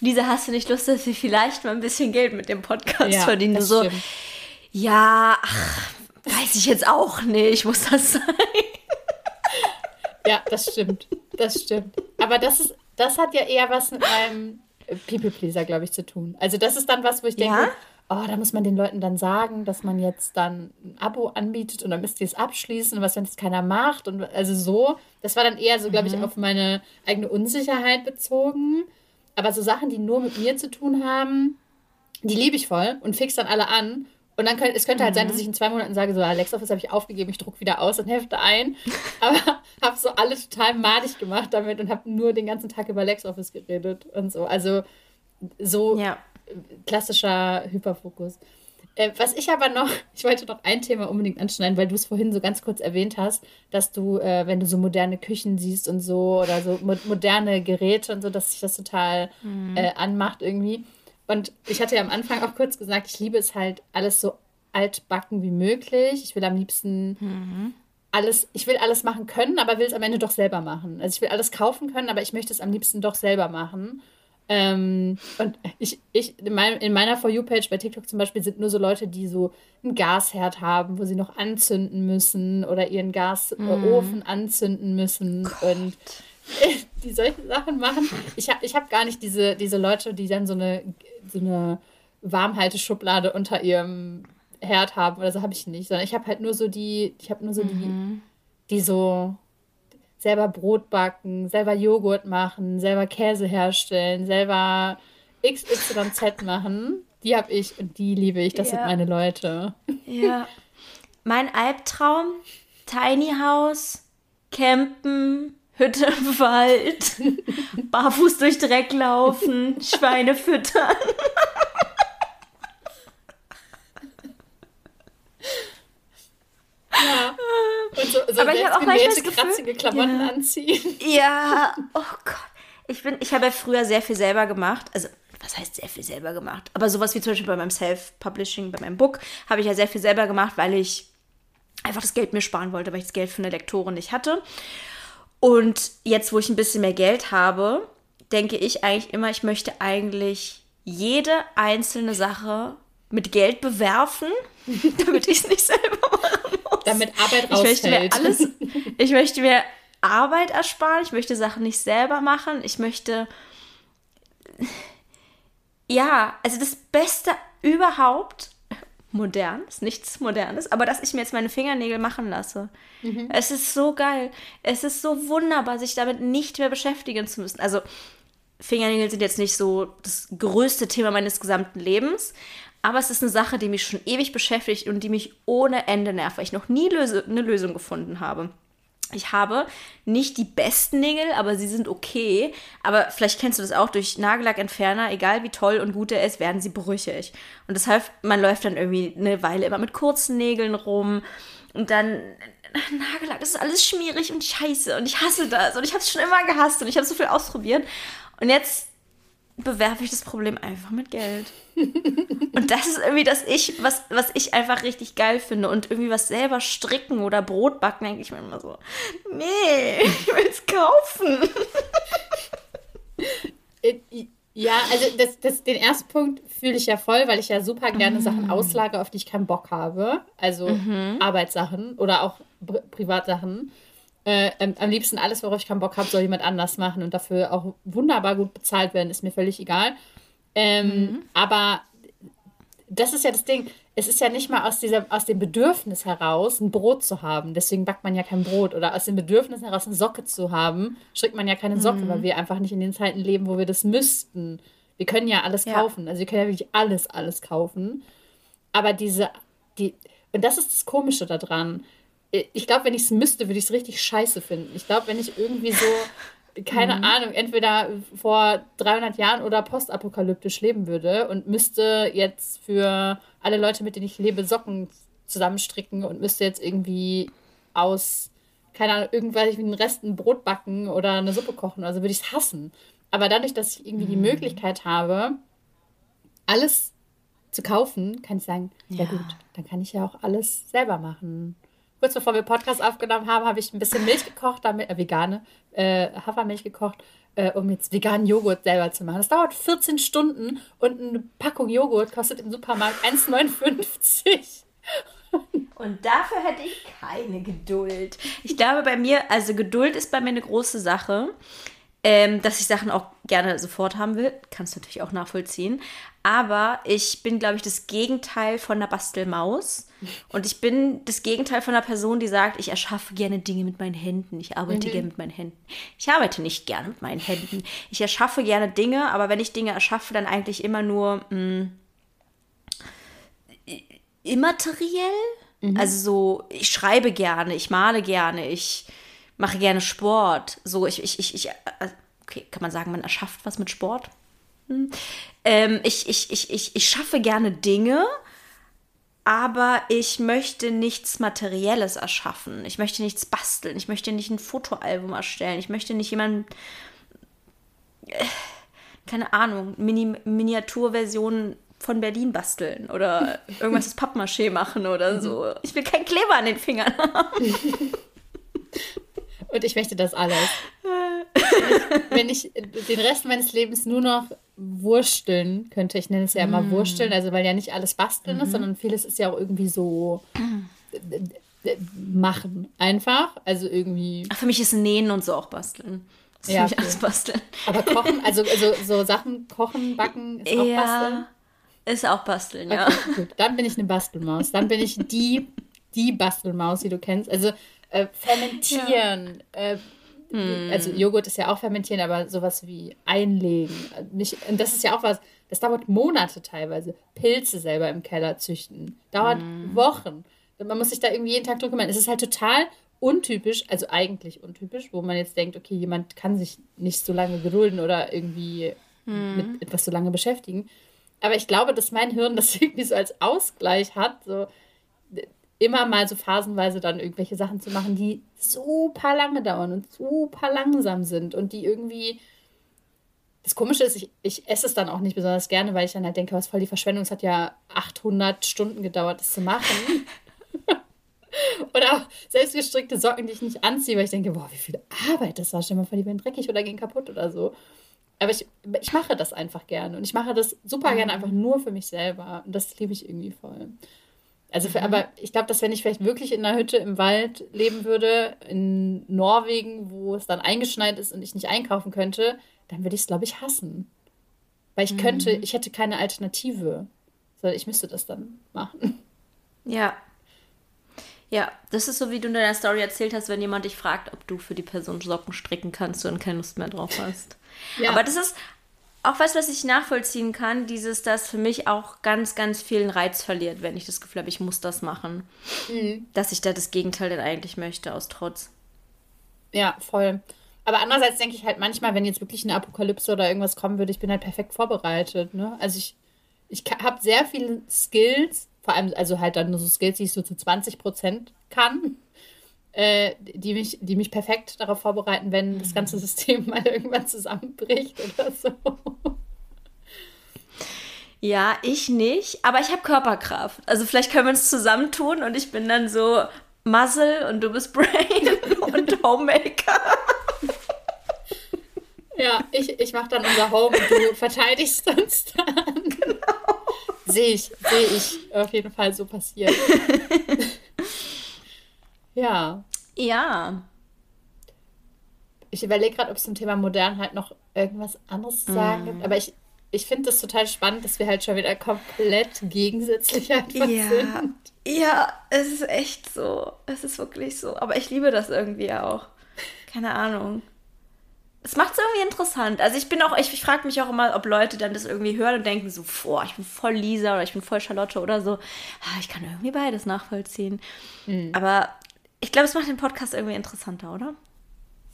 Lisa, hast du nicht Lust, dass wir vielleicht mal ein bisschen Geld mit dem Podcast ja, verdienen? Du so, stimmt. ja, ach, weiß ich jetzt auch nicht, muss das sein? Ja, das stimmt. Das stimmt. Aber das ist, das hat ja eher was mit meinem People Pleaser, glaube ich, zu tun. Also das ist dann was, wo ich denke, ja? Oh, da muss man den Leuten dann sagen, dass man jetzt dann ein Abo anbietet und dann müsst ihr es abschließen und was, wenn es keiner macht und also so. Das war dann eher so, glaube ich, mhm. auf meine eigene Unsicherheit bezogen. Aber so Sachen, die nur mit mir zu tun haben, die liebe ich voll und fix dann alle an. Und dann könnte es könnte halt mhm. sein, dass ich in zwei Monaten sage, so LexOffice habe ich aufgegeben, ich drucke wieder aus und hefte ein. Aber habe so alles total madig gemacht damit und habe nur den ganzen Tag über LexOffice geredet und so. Also so ja klassischer Hyperfokus. Äh, was ich aber noch, ich wollte noch ein Thema unbedingt anschneiden, weil du es vorhin so ganz kurz erwähnt hast, dass du, äh, wenn du so moderne Küchen siehst und so oder so mo moderne Geräte und so, dass sich das total mhm. äh, anmacht irgendwie. Und ich hatte ja am Anfang auch kurz gesagt, ich liebe es halt alles so altbacken wie möglich. Ich will am liebsten mhm. alles, ich will alles machen können, aber will es am Ende doch selber machen. Also ich will alles kaufen können, aber ich möchte es am liebsten doch selber machen. Ähm, und ich, ich in, mein, in meiner For You-Page bei TikTok zum Beispiel sind nur so Leute, die so einen Gasherd haben, wo sie noch anzünden müssen oder ihren Gasofen mm. anzünden müssen Gott. und die solche Sachen machen. Ich habe ich hab gar nicht diese, diese Leute, die dann so eine, so eine Warmhalteschublade unter ihrem Herd haben oder so habe ich nicht, sondern ich habe halt nur so die, ich habe nur so mhm. die, die so selber Brot backen, selber Joghurt machen, selber Käse herstellen, selber XYZ machen. Die habe ich und die liebe ich. Das ja. sind meine Leute. Ja. Mein Albtraum: Tiny House, Campen, Hütte im Wald, barfuß durch Dreck laufen, Schweine füttern. Ja. Und so, so Aber ich habe auch manchmal das kratzige Klamotten ja. anziehen. Ja, oh Gott. Ich bin, ich habe ja früher sehr viel selber gemacht. Also, was heißt sehr viel selber gemacht? Aber sowas wie zum Beispiel bei meinem Self-Publishing, bei meinem Book, habe ich ja sehr viel selber gemacht, weil ich einfach das Geld mir sparen wollte, weil ich das Geld für eine Lektorin nicht hatte. Und jetzt, wo ich ein bisschen mehr Geld habe, denke ich eigentlich immer, ich möchte eigentlich jede einzelne Sache mit Geld bewerfen, damit ich es nicht selber machen muss. Damit Arbeit rausfällt. Ich möchte mir alles, ich möchte mir Arbeit ersparen, ich möchte Sachen nicht selber machen, ich möchte. Ja, also das Beste überhaupt, modern, ist nichts Modernes, aber dass ich mir jetzt meine Fingernägel machen lasse. Mhm. Es ist so geil. Es ist so wunderbar, sich damit nicht mehr beschäftigen zu müssen. Also, Fingernägel sind jetzt nicht so das größte Thema meines gesamten Lebens, aber es ist eine Sache, die mich schon ewig beschäftigt und die mich ohne Ende nervt, weil ich noch nie Löse eine Lösung gefunden habe. Ich habe nicht die besten Nägel, aber sie sind okay. Aber vielleicht kennst du das auch, durch Nagellackentferner, egal wie toll und gut er ist, werden sie brüchig. Und deshalb, man läuft dann irgendwie eine Weile immer mit kurzen Nägeln rum. Und dann, Nagellack, das ist alles schmierig und scheiße. Und ich hasse das. Und ich habe es schon immer gehasst. Und ich habe so viel ausprobiert. Und jetzt bewerfe ich das Problem einfach mit Geld. und das ist irgendwie das ich, was, was ich einfach richtig geil finde. Und irgendwie was selber stricken oder Brot backen, denke ich mir immer so, nee, ich will es kaufen. Äh, ja, also das, das, den ersten Punkt fühle ich ja voll, weil ich ja super gerne mm. Sachen auslage, auf die ich keinen Bock habe. Also mhm. Arbeitssachen oder auch Privatsachen. Äh, am liebsten alles, worauf ich keinen Bock habe, soll jemand anders machen und dafür auch wunderbar gut bezahlt werden, ist mir völlig egal. Ähm, mhm. Aber das ist ja das Ding. Es ist ja nicht mal aus, dieser, aus dem Bedürfnis heraus, ein Brot zu haben. Deswegen backt man ja kein Brot. Oder aus dem Bedürfnis heraus, eine Socke zu haben, strickt man ja keine Socke, mhm. weil wir einfach nicht in den Zeiten leben, wo wir das müssten. Wir können ja alles ja. kaufen. Also wir können ja wirklich alles, alles kaufen. Aber diese, die, und das ist das Komische daran ich glaube, wenn ich es müsste, würde ich es richtig scheiße finden. Ich glaube, wenn ich irgendwie so, keine mhm. Ahnung, entweder vor 300 Jahren oder postapokalyptisch leben würde und müsste jetzt für alle Leute, mit denen ich lebe, Socken zusammenstricken und müsste jetzt irgendwie aus, keine Ahnung, irgendwelchen Resten Brot backen oder eine Suppe kochen. Also würde ich es hassen. Aber dadurch, dass ich irgendwie mhm. die Möglichkeit habe, alles zu kaufen, kann ich sagen, ja. ja gut, dann kann ich ja auch alles selber machen kurz bevor wir Podcast aufgenommen haben, habe ich ein bisschen Milch gekocht, damit, äh, vegane äh, Hafermilch gekocht, äh, um jetzt veganen Joghurt selber zu machen. Das dauert 14 Stunden und eine Packung Joghurt kostet im Supermarkt 1,59. Und dafür hätte ich keine Geduld. Ich glaube, bei mir, also Geduld ist bei mir eine große Sache. Ähm, dass ich Sachen auch gerne sofort haben will, kannst du natürlich auch nachvollziehen. Aber ich bin, glaube ich, das Gegenteil von einer Bastelmaus. Und ich bin das Gegenteil von einer Person, die sagt, ich erschaffe gerne Dinge mit meinen Händen. Ich arbeite mhm. gerne mit meinen Händen. Ich arbeite nicht gerne mit meinen Händen. Ich erschaffe gerne Dinge, aber wenn ich Dinge erschaffe, dann eigentlich immer nur mh, mm, immateriell. Mhm. Also so, ich schreibe gerne, ich male gerne, ich mache gerne Sport. So, ich, ich, ich, ich, äh, okay, kann man sagen, man erschafft was mit Sport? Hm. Ähm, ich, ich, ich, ich, ich schaffe gerne Dinge, aber ich möchte nichts Materielles erschaffen. Ich möchte nichts basteln. Ich möchte nicht ein Fotoalbum erstellen. Ich möchte nicht jemanden. Äh, keine Ahnung, Mini Miniaturversion von Berlin basteln oder irgendwas aus Pappmaché machen oder so. Ich will keinen Kleber an den Fingern haben. Und ich möchte das alles. wenn, ich, wenn ich den Rest meines Lebens nur noch wursteln könnte, ich nenne es ja immer mm. wursteln, also weil ja nicht alles basteln mhm. ist, sondern vieles ist ja auch irgendwie so machen einfach, also irgendwie. Ach, für mich ist Nähen und so auch basteln. Das ist ja, okay. alles basteln. Aber kochen, also, also so Sachen kochen, backen ist auch ja, basteln. Ist auch basteln, ja. gut. Dann bin ich eine Bastelmaus. Dann bin ich die, die Bastelmaus, die du kennst. Also äh, fermentieren. Ja. Äh, hm. Also Joghurt ist ja auch fermentieren, aber sowas wie einlegen. Nicht, und das ist ja auch was, das dauert Monate teilweise. Pilze selber im Keller züchten. Dauert hm. Wochen. Man muss sich da irgendwie jeden Tag drum kümmern. Es ist halt total untypisch, also eigentlich untypisch, wo man jetzt denkt, okay, jemand kann sich nicht so lange gedulden oder irgendwie hm. mit etwas so lange beschäftigen. Aber ich glaube, dass mein Hirn das irgendwie so als Ausgleich hat. So, immer mal so phasenweise dann irgendwelche Sachen zu machen, die super lange dauern und super langsam sind und die irgendwie. Das Komische ist, ich, ich esse es dann auch nicht besonders gerne, weil ich dann halt denke, was voll die Verschwendung. Es hat ja 800 Stunden gedauert, das zu machen. oder auch selbstgestrickte Socken, die ich nicht anziehe, weil ich denke, boah, wie viel Arbeit das war. Stell dir mal vor, die werden dreckig oder gehen kaputt oder so. Aber ich, ich mache das einfach gerne. Und ich mache das super gerne mhm. einfach nur für mich selber. Und das liebe ich irgendwie voll. Also, für, mhm. aber ich glaube, dass wenn ich vielleicht wirklich in einer Hütte im Wald leben würde, in Norwegen, wo es dann eingeschneit ist und ich nicht einkaufen könnte, dann würde ich es, glaube ich, hassen. Weil ich mhm. könnte, ich hätte keine Alternative. Sondern ich müsste das dann machen. Ja. Ja, das ist so, wie du in deiner Story erzählt hast, wenn jemand dich fragt, ob du für die Person Socken stricken kannst und keine Lust mehr drauf hast. ja. Aber das ist auch was, was ich nachvollziehen kann, dieses, dass für mich auch ganz, ganz vielen Reiz verliert, wenn ich das Gefühl habe, ich muss das machen. Mhm. Dass ich da das Gegenteil dann eigentlich möchte, aus Trotz. Ja, voll. Aber andererseits denke ich halt manchmal, wenn jetzt wirklich eine Apokalypse oder irgendwas kommen würde, ich bin halt perfekt vorbereitet. Ne? Also ich, ich habe sehr viele Skills, vor allem also halt dann nur so Skills, die ich so zu 20 Prozent kann, äh, die, mich, die mich perfekt darauf vorbereiten, wenn das ganze mhm. System mal irgendwann zusammenbricht oder so. Ja, ich nicht, aber ich habe Körperkraft. Also vielleicht können wir uns zusammentun und ich bin dann so Muzzle und du bist Brain und Homemaker. Ja, ich, ich mache dann unser Home und du verteidigst uns dann. Genau. Sehe ich, sehe ich auf jeden Fall so passieren. Ja. Ja. Ich überlege gerade, ob es zum Thema modern halt noch irgendwas anderes zu sagen mm. gibt. Aber ich, ich finde das total spannend, dass wir halt schon wieder komplett gegensätzlich einfach ja. sind. Ja, es ist echt so. Es ist wirklich so. Aber ich liebe das irgendwie auch. Keine Ahnung es macht es irgendwie interessant. Also ich bin auch, ich, ich frage mich auch immer, ob Leute dann das irgendwie hören und denken so, boah, ich bin voll Lisa oder ich bin voll Charlotte oder so. Ah, ich kann irgendwie beides nachvollziehen. Mhm. Aber ich glaube, es macht den Podcast irgendwie interessanter, oder?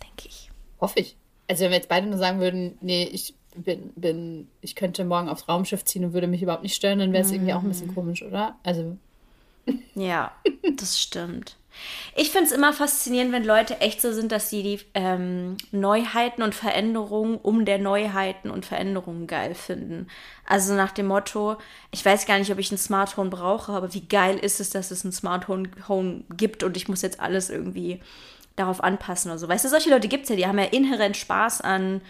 Denke ich. Hoffe ich. Also wenn wir jetzt beide nur sagen würden, nee, ich bin, bin, ich könnte morgen aufs Raumschiff ziehen und würde mich überhaupt nicht stören, dann wäre es mhm. irgendwie auch ein bisschen komisch, oder? Also. Ja, das stimmt. Ich finde es immer faszinierend, wenn Leute echt so sind, dass sie die ähm, Neuheiten und Veränderungen um der Neuheiten und Veränderungen geil finden. Also nach dem Motto, ich weiß gar nicht, ob ich ein Smart Home brauche, aber wie geil ist es, dass es ein Smart Home gibt und ich muss jetzt alles irgendwie darauf anpassen oder so. Weißt du, solche Leute gibt es ja, die haben ja inhärent Spaß an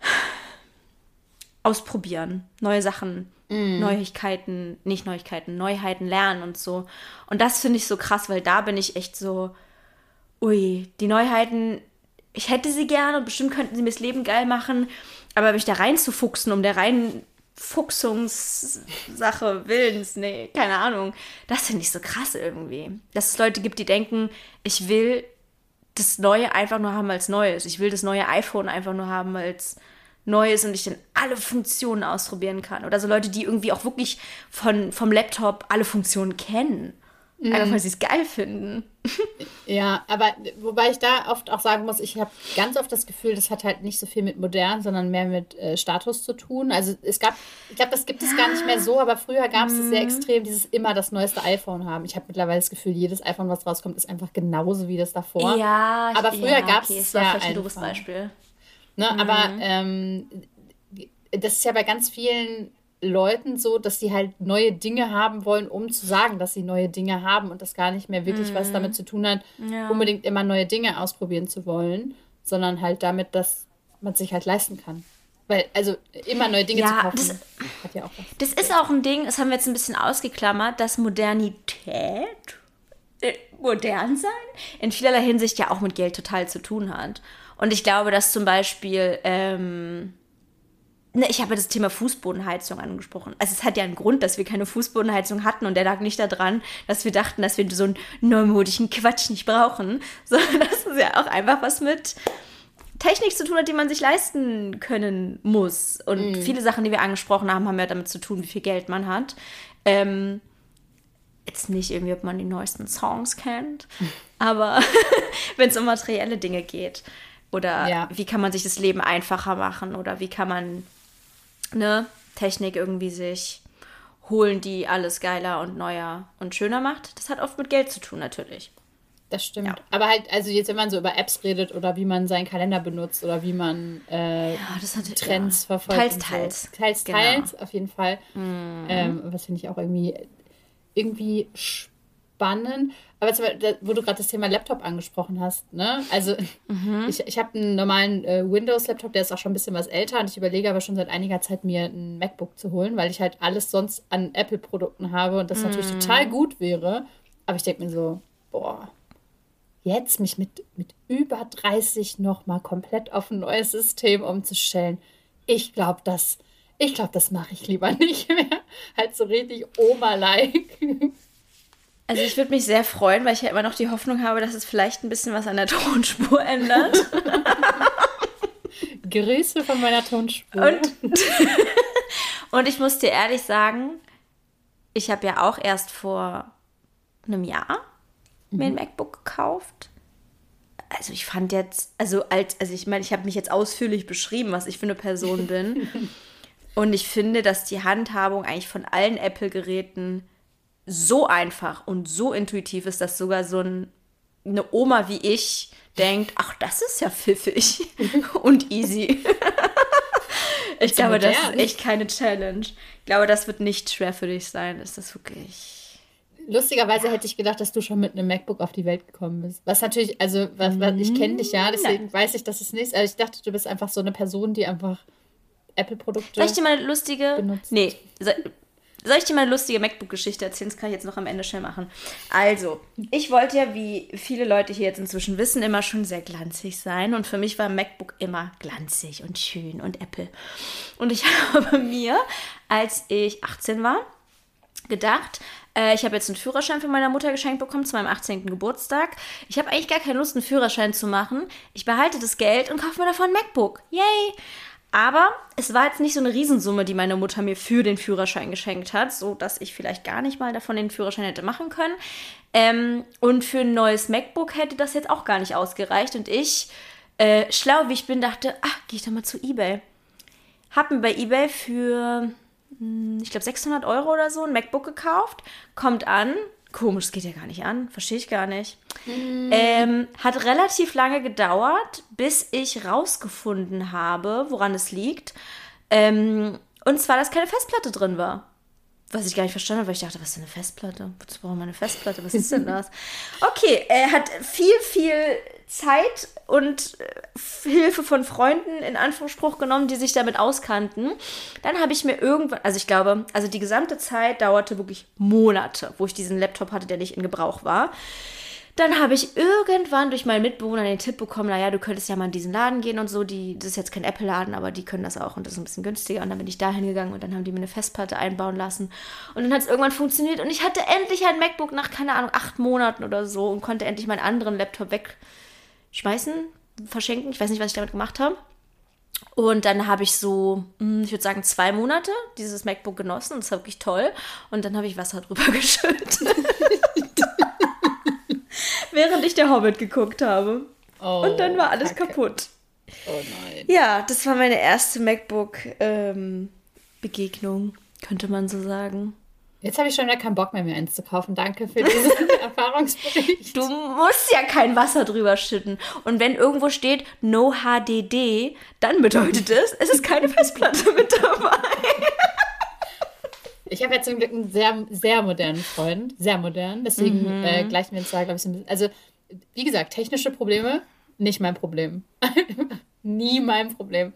ausprobieren, neue Sachen mm. Neuigkeiten, nicht Neuigkeiten, Neuheiten lernen und so. Und das finde ich so krass, weil da bin ich echt so, ui, die Neuheiten, ich hätte sie gerne und bestimmt könnten sie mir das Leben geil machen, aber mich da reinzufuchsen, um der rein Fuchsungssache Willens, nee, keine Ahnung. Das finde ich so krass irgendwie. Dass es Leute gibt, die denken, ich will das Neue einfach nur haben als Neues. Ich will das neue iPhone einfach nur haben als Neues und ich dann alle Funktionen ausprobieren kann. Oder so Leute, die irgendwie auch wirklich von, vom Laptop alle Funktionen kennen. Mhm. Einfach weil sie es geil finden. Ja, aber wobei ich da oft auch sagen muss, ich habe ganz oft das Gefühl, das hat halt nicht so viel mit modern, sondern mehr mit äh, Status zu tun. Also es gab, ich glaube, das gibt es gar nicht mehr so, aber früher gab es mhm. sehr extrem, dieses immer das neueste iPhone haben. Ich habe mittlerweile das Gefühl, jedes iPhone, was rauskommt, ist einfach genauso wie das davor. Ja, aber früher ja, gab es okay, ja ein doofes Beispiel. Ne? Mhm. Aber ähm, das ist ja bei ganz vielen Leuten so, dass sie halt neue Dinge haben wollen, um zu sagen, dass sie neue Dinge haben und das gar nicht mehr wirklich mhm. was damit zu tun hat, ja. unbedingt immer neue Dinge ausprobieren zu wollen, sondern halt damit, dass man sich halt leisten kann. Weil, also immer neue Dinge ja, zu kaufen, das, hat ja auch was. Das ist auch ein Ding, das haben wir jetzt ein bisschen ausgeklammert, dass Modernität, äh, modern sein, in vielerlei Hinsicht ja auch mit Geld total zu tun hat. Und ich glaube, dass zum Beispiel, ähm, ne, ich habe das Thema Fußbodenheizung angesprochen. Also es hat ja einen Grund, dass wir keine Fußbodenheizung hatten und der lag nicht daran, dass wir dachten, dass wir so einen neumodischen Quatsch nicht brauchen, sondern dass es ja auch einfach was mit Technik zu tun hat, die man sich leisten können muss. Und mhm. viele Sachen, die wir angesprochen haben, haben ja damit zu tun, wie viel Geld man hat. Ähm, jetzt nicht irgendwie, ob man die neuesten Songs kennt, aber wenn es um materielle Dinge geht. Oder ja. wie kann man sich das Leben einfacher machen? Oder wie kann man ne, Technik irgendwie sich holen, die alles geiler und neuer und schöner macht? Das hat oft mit Geld zu tun, natürlich. Das stimmt. Ja. Aber halt, also jetzt, wenn man so über Apps redet oder wie man seinen Kalender benutzt oder wie man äh, ja, hat, Trends verfolgt. Teils, teils. So. Teils, genau. teils, auf jeden Fall. Mhm. Ähm, was finde ich auch irgendwie, irgendwie spannend. Aber zum Beispiel, wo du gerade das Thema Laptop angesprochen hast, ne? Also mhm. ich, ich habe einen normalen äh, Windows-Laptop, der ist auch schon ein bisschen was älter und ich überlege aber schon seit einiger Zeit mir ein MacBook zu holen, weil ich halt alles sonst an Apple-Produkten habe und das mhm. natürlich total gut wäre. Aber ich denke mir so, boah, jetzt mich mit, mit über 30 nochmal komplett auf ein neues System umzustellen, ich glaube, das, ich glaube, das mache ich lieber nicht mehr. halt so richtig Oma-like. Also ich würde mich sehr freuen, weil ich ja immer noch die Hoffnung habe, dass es vielleicht ein bisschen was an der Tonspur ändert. Grüße von meiner Tonspur. Und, und ich muss dir ehrlich sagen, ich habe ja auch erst vor einem Jahr mir ein mhm. MacBook gekauft. Also ich fand jetzt, also als, also ich meine, ich habe mich jetzt ausführlich beschrieben, was ich für eine Person bin. und ich finde, dass die Handhabung eigentlich von allen Apple-Geräten so einfach und so intuitiv ist, dass sogar so ein, eine Oma wie ich denkt, ach, das ist ja pfiffig und easy. ich glaube, das ist echt keine Challenge. Ich glaube, das wird nicht schwer für dich sein. Ist das wirklich lustigerweise hätte ich gedacht, dass du schon mit einem MacBook auf die Welt gekommen bist. Was natürlich, also was, was ich kenne dich ja, deswegen Nein. weiß ich, dass es nicht. Also ich dachte, du bist einfach so eine Person, die einfach Apple-Produkte. Soll ich dir mal eine lustige. Benutzt. Nee. So, soll ich dir mal eine lustige MacBook-Geschichte erzählen? Das kann ich jetzt noch am Ende schnell machen. Also, ich wollte ja, wie viele Leute hier jetzt inzwischen wissen, immer schon sehr glanzig sein. Und für mich war MacBook immer glanzig und schön und Apple. Und ich habe mir, als ich 18 war, gedacht, äh, ich habe jetzt einen Führerschein von meiner Mutter geschenkt bekommen zu meinem 18. Geburtstag. Ich habe eigentlich gar keine Lust, einen Führerschein zu machen. Ich behalte das Geld und kaufe mir davon ein MacBook. Yay! Aber es war jetzt nicht so eine Riesensumme, die meine Mutter mir für den Führerschein geschenkt hat, so dass ich vielleicht gar nicht mal davon den Führerschein hätte machen können. Ähm, und für ein neues MacBook hätte das jetzt auch gar nicht ausgereicht. Und ich, äh, schlau wie ich bin, dachte, ach, gehe ich doch mal zu eBay. Hab mir bei eBay für hm, ich glaube 600 Euro oder so, ein MacBook gekauft, kommt an. Komisch, es geht ja gar nicht an, verstehe ich gar nicht. Mm. Ähm, hat relativ lange gedauert, bis ich rausgefunden habe, woran es liegt. Ähm, und zwar, dass keine Festplatte drin war. Was ich gar nicht verstanden habe, weil ich dachte, was ist denn eine Festplatte? Wozu brauchen wir eine Festplatte? Was ist denn das? Okay, er hat viel, viel Zeit und äh, Hilfe von Freunden in Anspruch genommen, die sich damit auskannten. Dann habe ich mir irgendwann, also ich glaube, also die gesamte Zeit dauerte wirklich Monate, wo ich diesen Laptop hatte, der nicht in Gebrauch war. Dann habe ich irgendwann durch meinen Mitbewohner den Tipp bekommen, naja, du könntest ja mal in diesen Laden gehen und so. Die, das ist jetzt kein Apple-Laden, aber die können das auch und das ist ein bisschen günstiger. Und dann bin ich da hingegangen und dann haben die mir eine Festplatte einbauen lassen. Und dann hat es irgendwann funktioniert und ich hatte endlich ein MacBook nach, keine Ahnung, acht Monaten oder so und konnte endlich meinen anderen Laptop weg schmeißen, verschenken. Ich weiß nicht, was ich damit gemacht habe. Und dann habe ich so, hm, ich würde sagen, zwei Monate dieses MacBook genossen. Das war wirklich toll. Und dann habe ich Wasser drüber geschüttet. Während ich der Hobbit geguckt habe. Oh, und dann war alles Kacke. kaputt. Oh nein. Ja, das war meine erste MacBook-Begegnung, ähm, könnte man so sagen. Jetzt habe ich schon wieder keinen Bock mehr, mir eins zu kaufen. Danke für diesen Erfahrungsbericht. Du musst ja kein Wasser drüber schütten. Und wenn irgendwo steht No HDD, dann bedeutet es, es ist keine Festplatte mit dabei. Ich habe ja zum Glück einen sehr, sehr modernen Freund. Sehr modern. Deswegen mhm. äh, gleichen wir uns da, glaube ich, so ein bisschen. Also, wie gesagt, technische Probleme, nicht mein Problem. Nie mein Problem.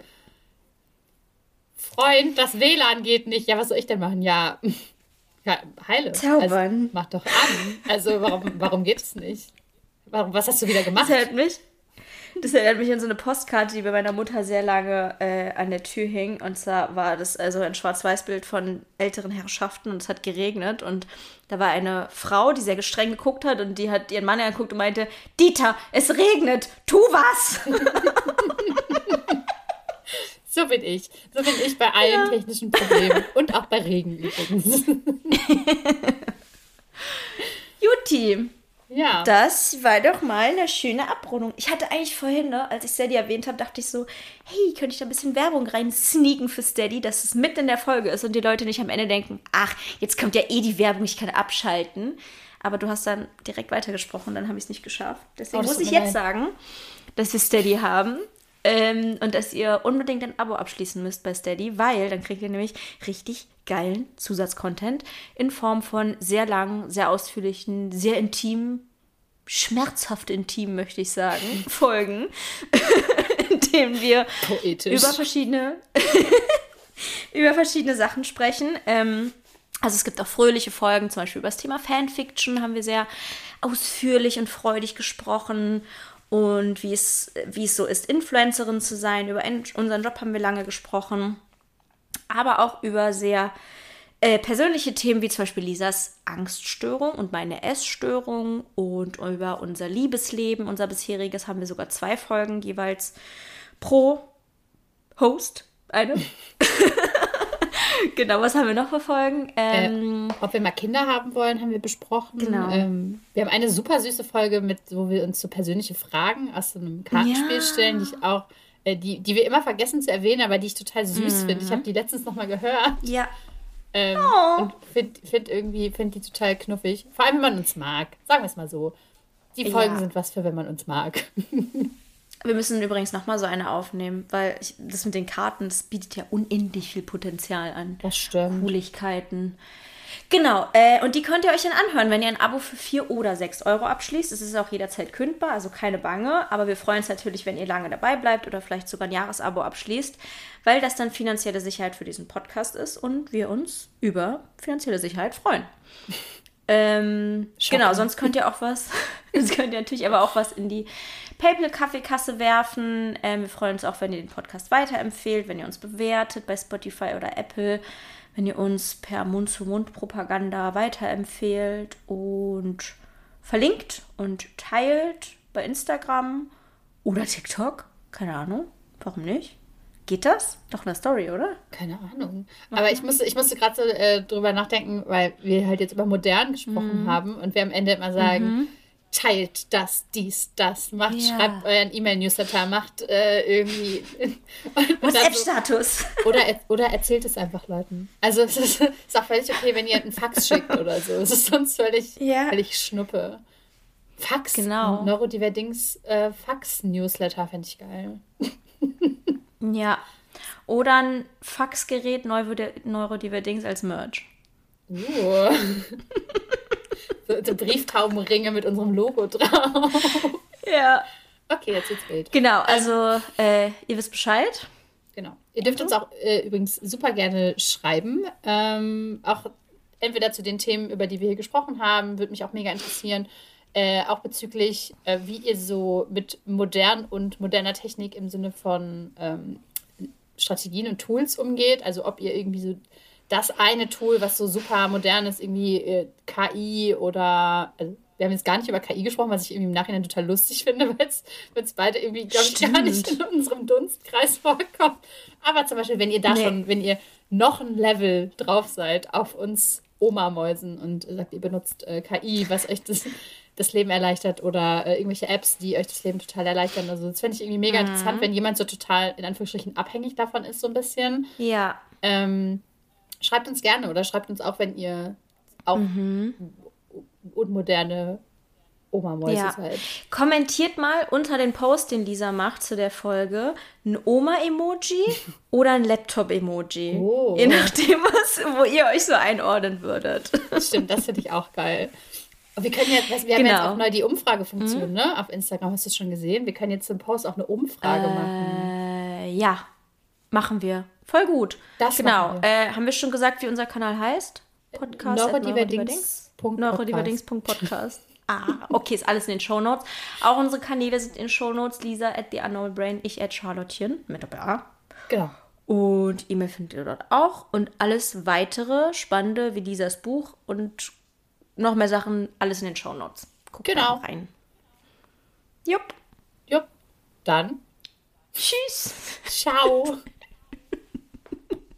Freund, das WLAN geht nicht. Ja, was soll ich denn machen? Ja, ja, heile. Zaubern. Also, mach doch an. Also warum, warum geht es nicht? Warum, was hast du wieder gemacht? Das erinnert mich, das erinnert mich an so eine Postkarte, die bei meiner Mutter sehr lange äh, an der Tür hing. Und zwar war das also ein Schwarz-Weiß-Bild von älteren Herrschaften und es hat geregnet. Und da war eine Frau, die sehr gestreng geguckt hat und die hat ihren Mann angeguckt und meinte, Dieter, es regnet, tu was! So bin ich. So bin ich bei allen ja. technischen Problemen. Und auch bei Regen übrigens. Juti. Ja. Das war doch mal eine schöne Abrundung. Ich hatte eigentlich vorhin, ne, als ich Steady erwähnt habe, dachte ich so, hey, könnte ich da ein bisschen Werbung rein sneaken für Steady, dass es mit in der Folge ist und die Leute nicht am Ende denken, ach, jetzt kommt ja eh die Werbung, ich kann abschalten. Aber du hast dann direkt weitergesprochen, dann habe ich es nicht geschafft. Deswegen oh, muss ich jetzt leid. sagen, dass wir Steady haben Ähm, und dass ihr unbedingt ein Abo abschließen müsst bei Steady, weil dann kriegt ihr nämlich richtig geilen Zusatzcontent in Form von sehr langen, sehr ausführlichen, sehr intimen, schmerzhaft intim, möchte ich sagen, Folgen, in denen wir Poetisch. über verschiedene, über verschiedene Sachen sprechen. Ähm, also es gibt auch fröhliche Folgen, zum Beispiel über das Thema Fanfiction haben wir sehr ausführlich und freudig gesprochen und wie es, wie es so ist, Influencerin zu sein. Über unseren Job haben wir lange gesprochen, aber auch über sehr äh, persönliche Themen wie zum Beispiel Lisas Angststörung und meine Essstörung und über unser Liebesleben, unser bisheriges, haben wir sogar zwei Folgen jeweils pro Host. Eine. genau, was haben wir noch für Folgen? Ähm, äh, ob wir mal Kinder haben wollen, haben wir besprochen. Genau. Ähm, wir haben eine super süße Folge mit, wo wir uns so persönliche Fragen aus so einem Kartenspiel Ja. stellen, die ich auch, äh, die, die wir immer vergessen zu erwähnen, aber die ich total süß finde. Ich habe die letztens nochmal gehört ja. ähm, Oh. und finde find irgendwie find die total knuffig. Vor allem, wenn man uns mag. Sagen wir es mal so. Die Folgen Ja. sind was für, wenn man uns mag. Wir müssen übrigens nochmal so eine aufnehmen, weil ich, das mit den Karten, das bietet ja unendlich viel Potenzial an. Das stimmt. Cooligkeiten. Genau, äh, und die könnt ihr euch dann anhören, wenn ihr ein Abo für 4 oder 6 Euro abschließt. Es ist auch jederzeit kündbar, also keine Bange. Aber wir freuen uns natürlich, wenn ihr lange dabei bleibt oder vielleicht sogar ein Jahresabo abschließt, weil das dann finanzielle Sicherheit für diesen Podcast ist und wir uns über finanzielle Sicherheit freuen. Ähm, genau, sonst könnt ihr auch was, sonst könnt ihr natürlich aber auch was in die PayPal-Kaffeekasse werfen. Ähm, wir freuen uns auch, wenn ihr den Podcast weiterempfehlt, wenn ihr uns bewertet bei Spotify oder Apple, wenn ihr uns per Mund-zu-Mund-Propaganda weiterempfehlt und verlinkt und teilt bei Instagram oder TikTok. Keine Ahnung. Warum nicht? Geht das? Doch eine Story, oder? Keine Ahnung. Aber ich musste, ich musste gerade so äh, drüber nachdenken, weil wir halt jetzt über modern gesprochen haben und wir am Ende immer sagen, teilt das, dies, das, macht, Ja. schreibt euren E-Mail-Newsletter, macht äh, irgendwie dann so, WhatsApp-Status. oder, er- oder erzählt es einfach Leuten. Also es ist, ist auch völlig okay, wenn ihr einen Fax schickt oder so. Es ist sonst völlig, Ja. völlig Schnuppe. Fax, Genau. Neurodiverdings äh, Fax-Newsletter fände ich geil. Ja. Oder ein Faxgerät Neurodi- Neurodiverdings als Merch. Uh. so, so Brieftaubenringe mit unserem Logo drauf. Ja. Okay, jetzt wird's wild. Genau, also äh, ihr wisst Bescheid. Genau. Ihr dürft uns auch äh, übrigens super gerne schreiben. Ähm, auch entweder zu den Themen, über die wir hier gesprochen haben, würde mich auch mega interessieren. Äh, auch bezüglich, äh, wie ihr so mit modern und moderner Technik im Sinne von ähm, Strategien und Tools umgeht. Also ob ihr irgendwie so das eine Tool, was so super modern ist, irgendwie äh, KI oder also wir haben jetzt gar nicht über KI gesprochen, was ich irgendwie im Nachhinein total lustig finde, weil es beide irgendwie, glaube ich, gar nicht in unserem Dunstkreis vorkommt. Aber zum Beispiel, wenn ihr da Nee. schon, wenn ihr noch ein Level drauf seid auf uns Oma-Mäusen und sagt, ihr benutzt äh, KI, was euch das, das Leben erleichtert oder äh, irgendwelche Apps, die euch das Leben total erleichtern. Also das fände ich irgendwie mega interessant, wenn jemand so total in Anführungsstrichen abhängig davon ist, so ein bisschen. Ja. Ähm, schreibt uns gerne oder schreibt uns auch, wenn ihr auch unmoderne Oma-Mäuse ja. seid. Kommentiert mal unter den Post, den Lisa macht zu der Folge, ein Oma-Emoji oder ein Laptop-Emoji. Oh. Je nachdem, was, wo ihr euch so einordnen würdet. Stimmt, das finde ich auch geil. Wir können jetzt, wir haben Genau. jetzt auch neu die Umfragefunktion, ne? Auf Instagram hast du es schon gesehen. Wir können jetzt zum Post auch eine Umfrage machen. Äh, ja, machen wir. Voll gut. Das genau. machen wir. Äh, haben wir schon gesagt, wie unser Kanal heißt? Podcast. at Neurodiverdings. Neurodiverdings.podcast. Ah, okay, ist alles in den Shownotes. Auch unsere Kanäle sind in den Shownotes. Lisa at the Unknown Brain, ich at Charlottchen mit Doppel-A. Genau. Und E-Mail findet ihr dort auch. Und alles weitere Spannende wie Lisas Buch und noch mehr Sachen, alles in den Shownotes. Guckt Genau. rein. Jupp. Jupp. Dann. Tschüss. Ciao.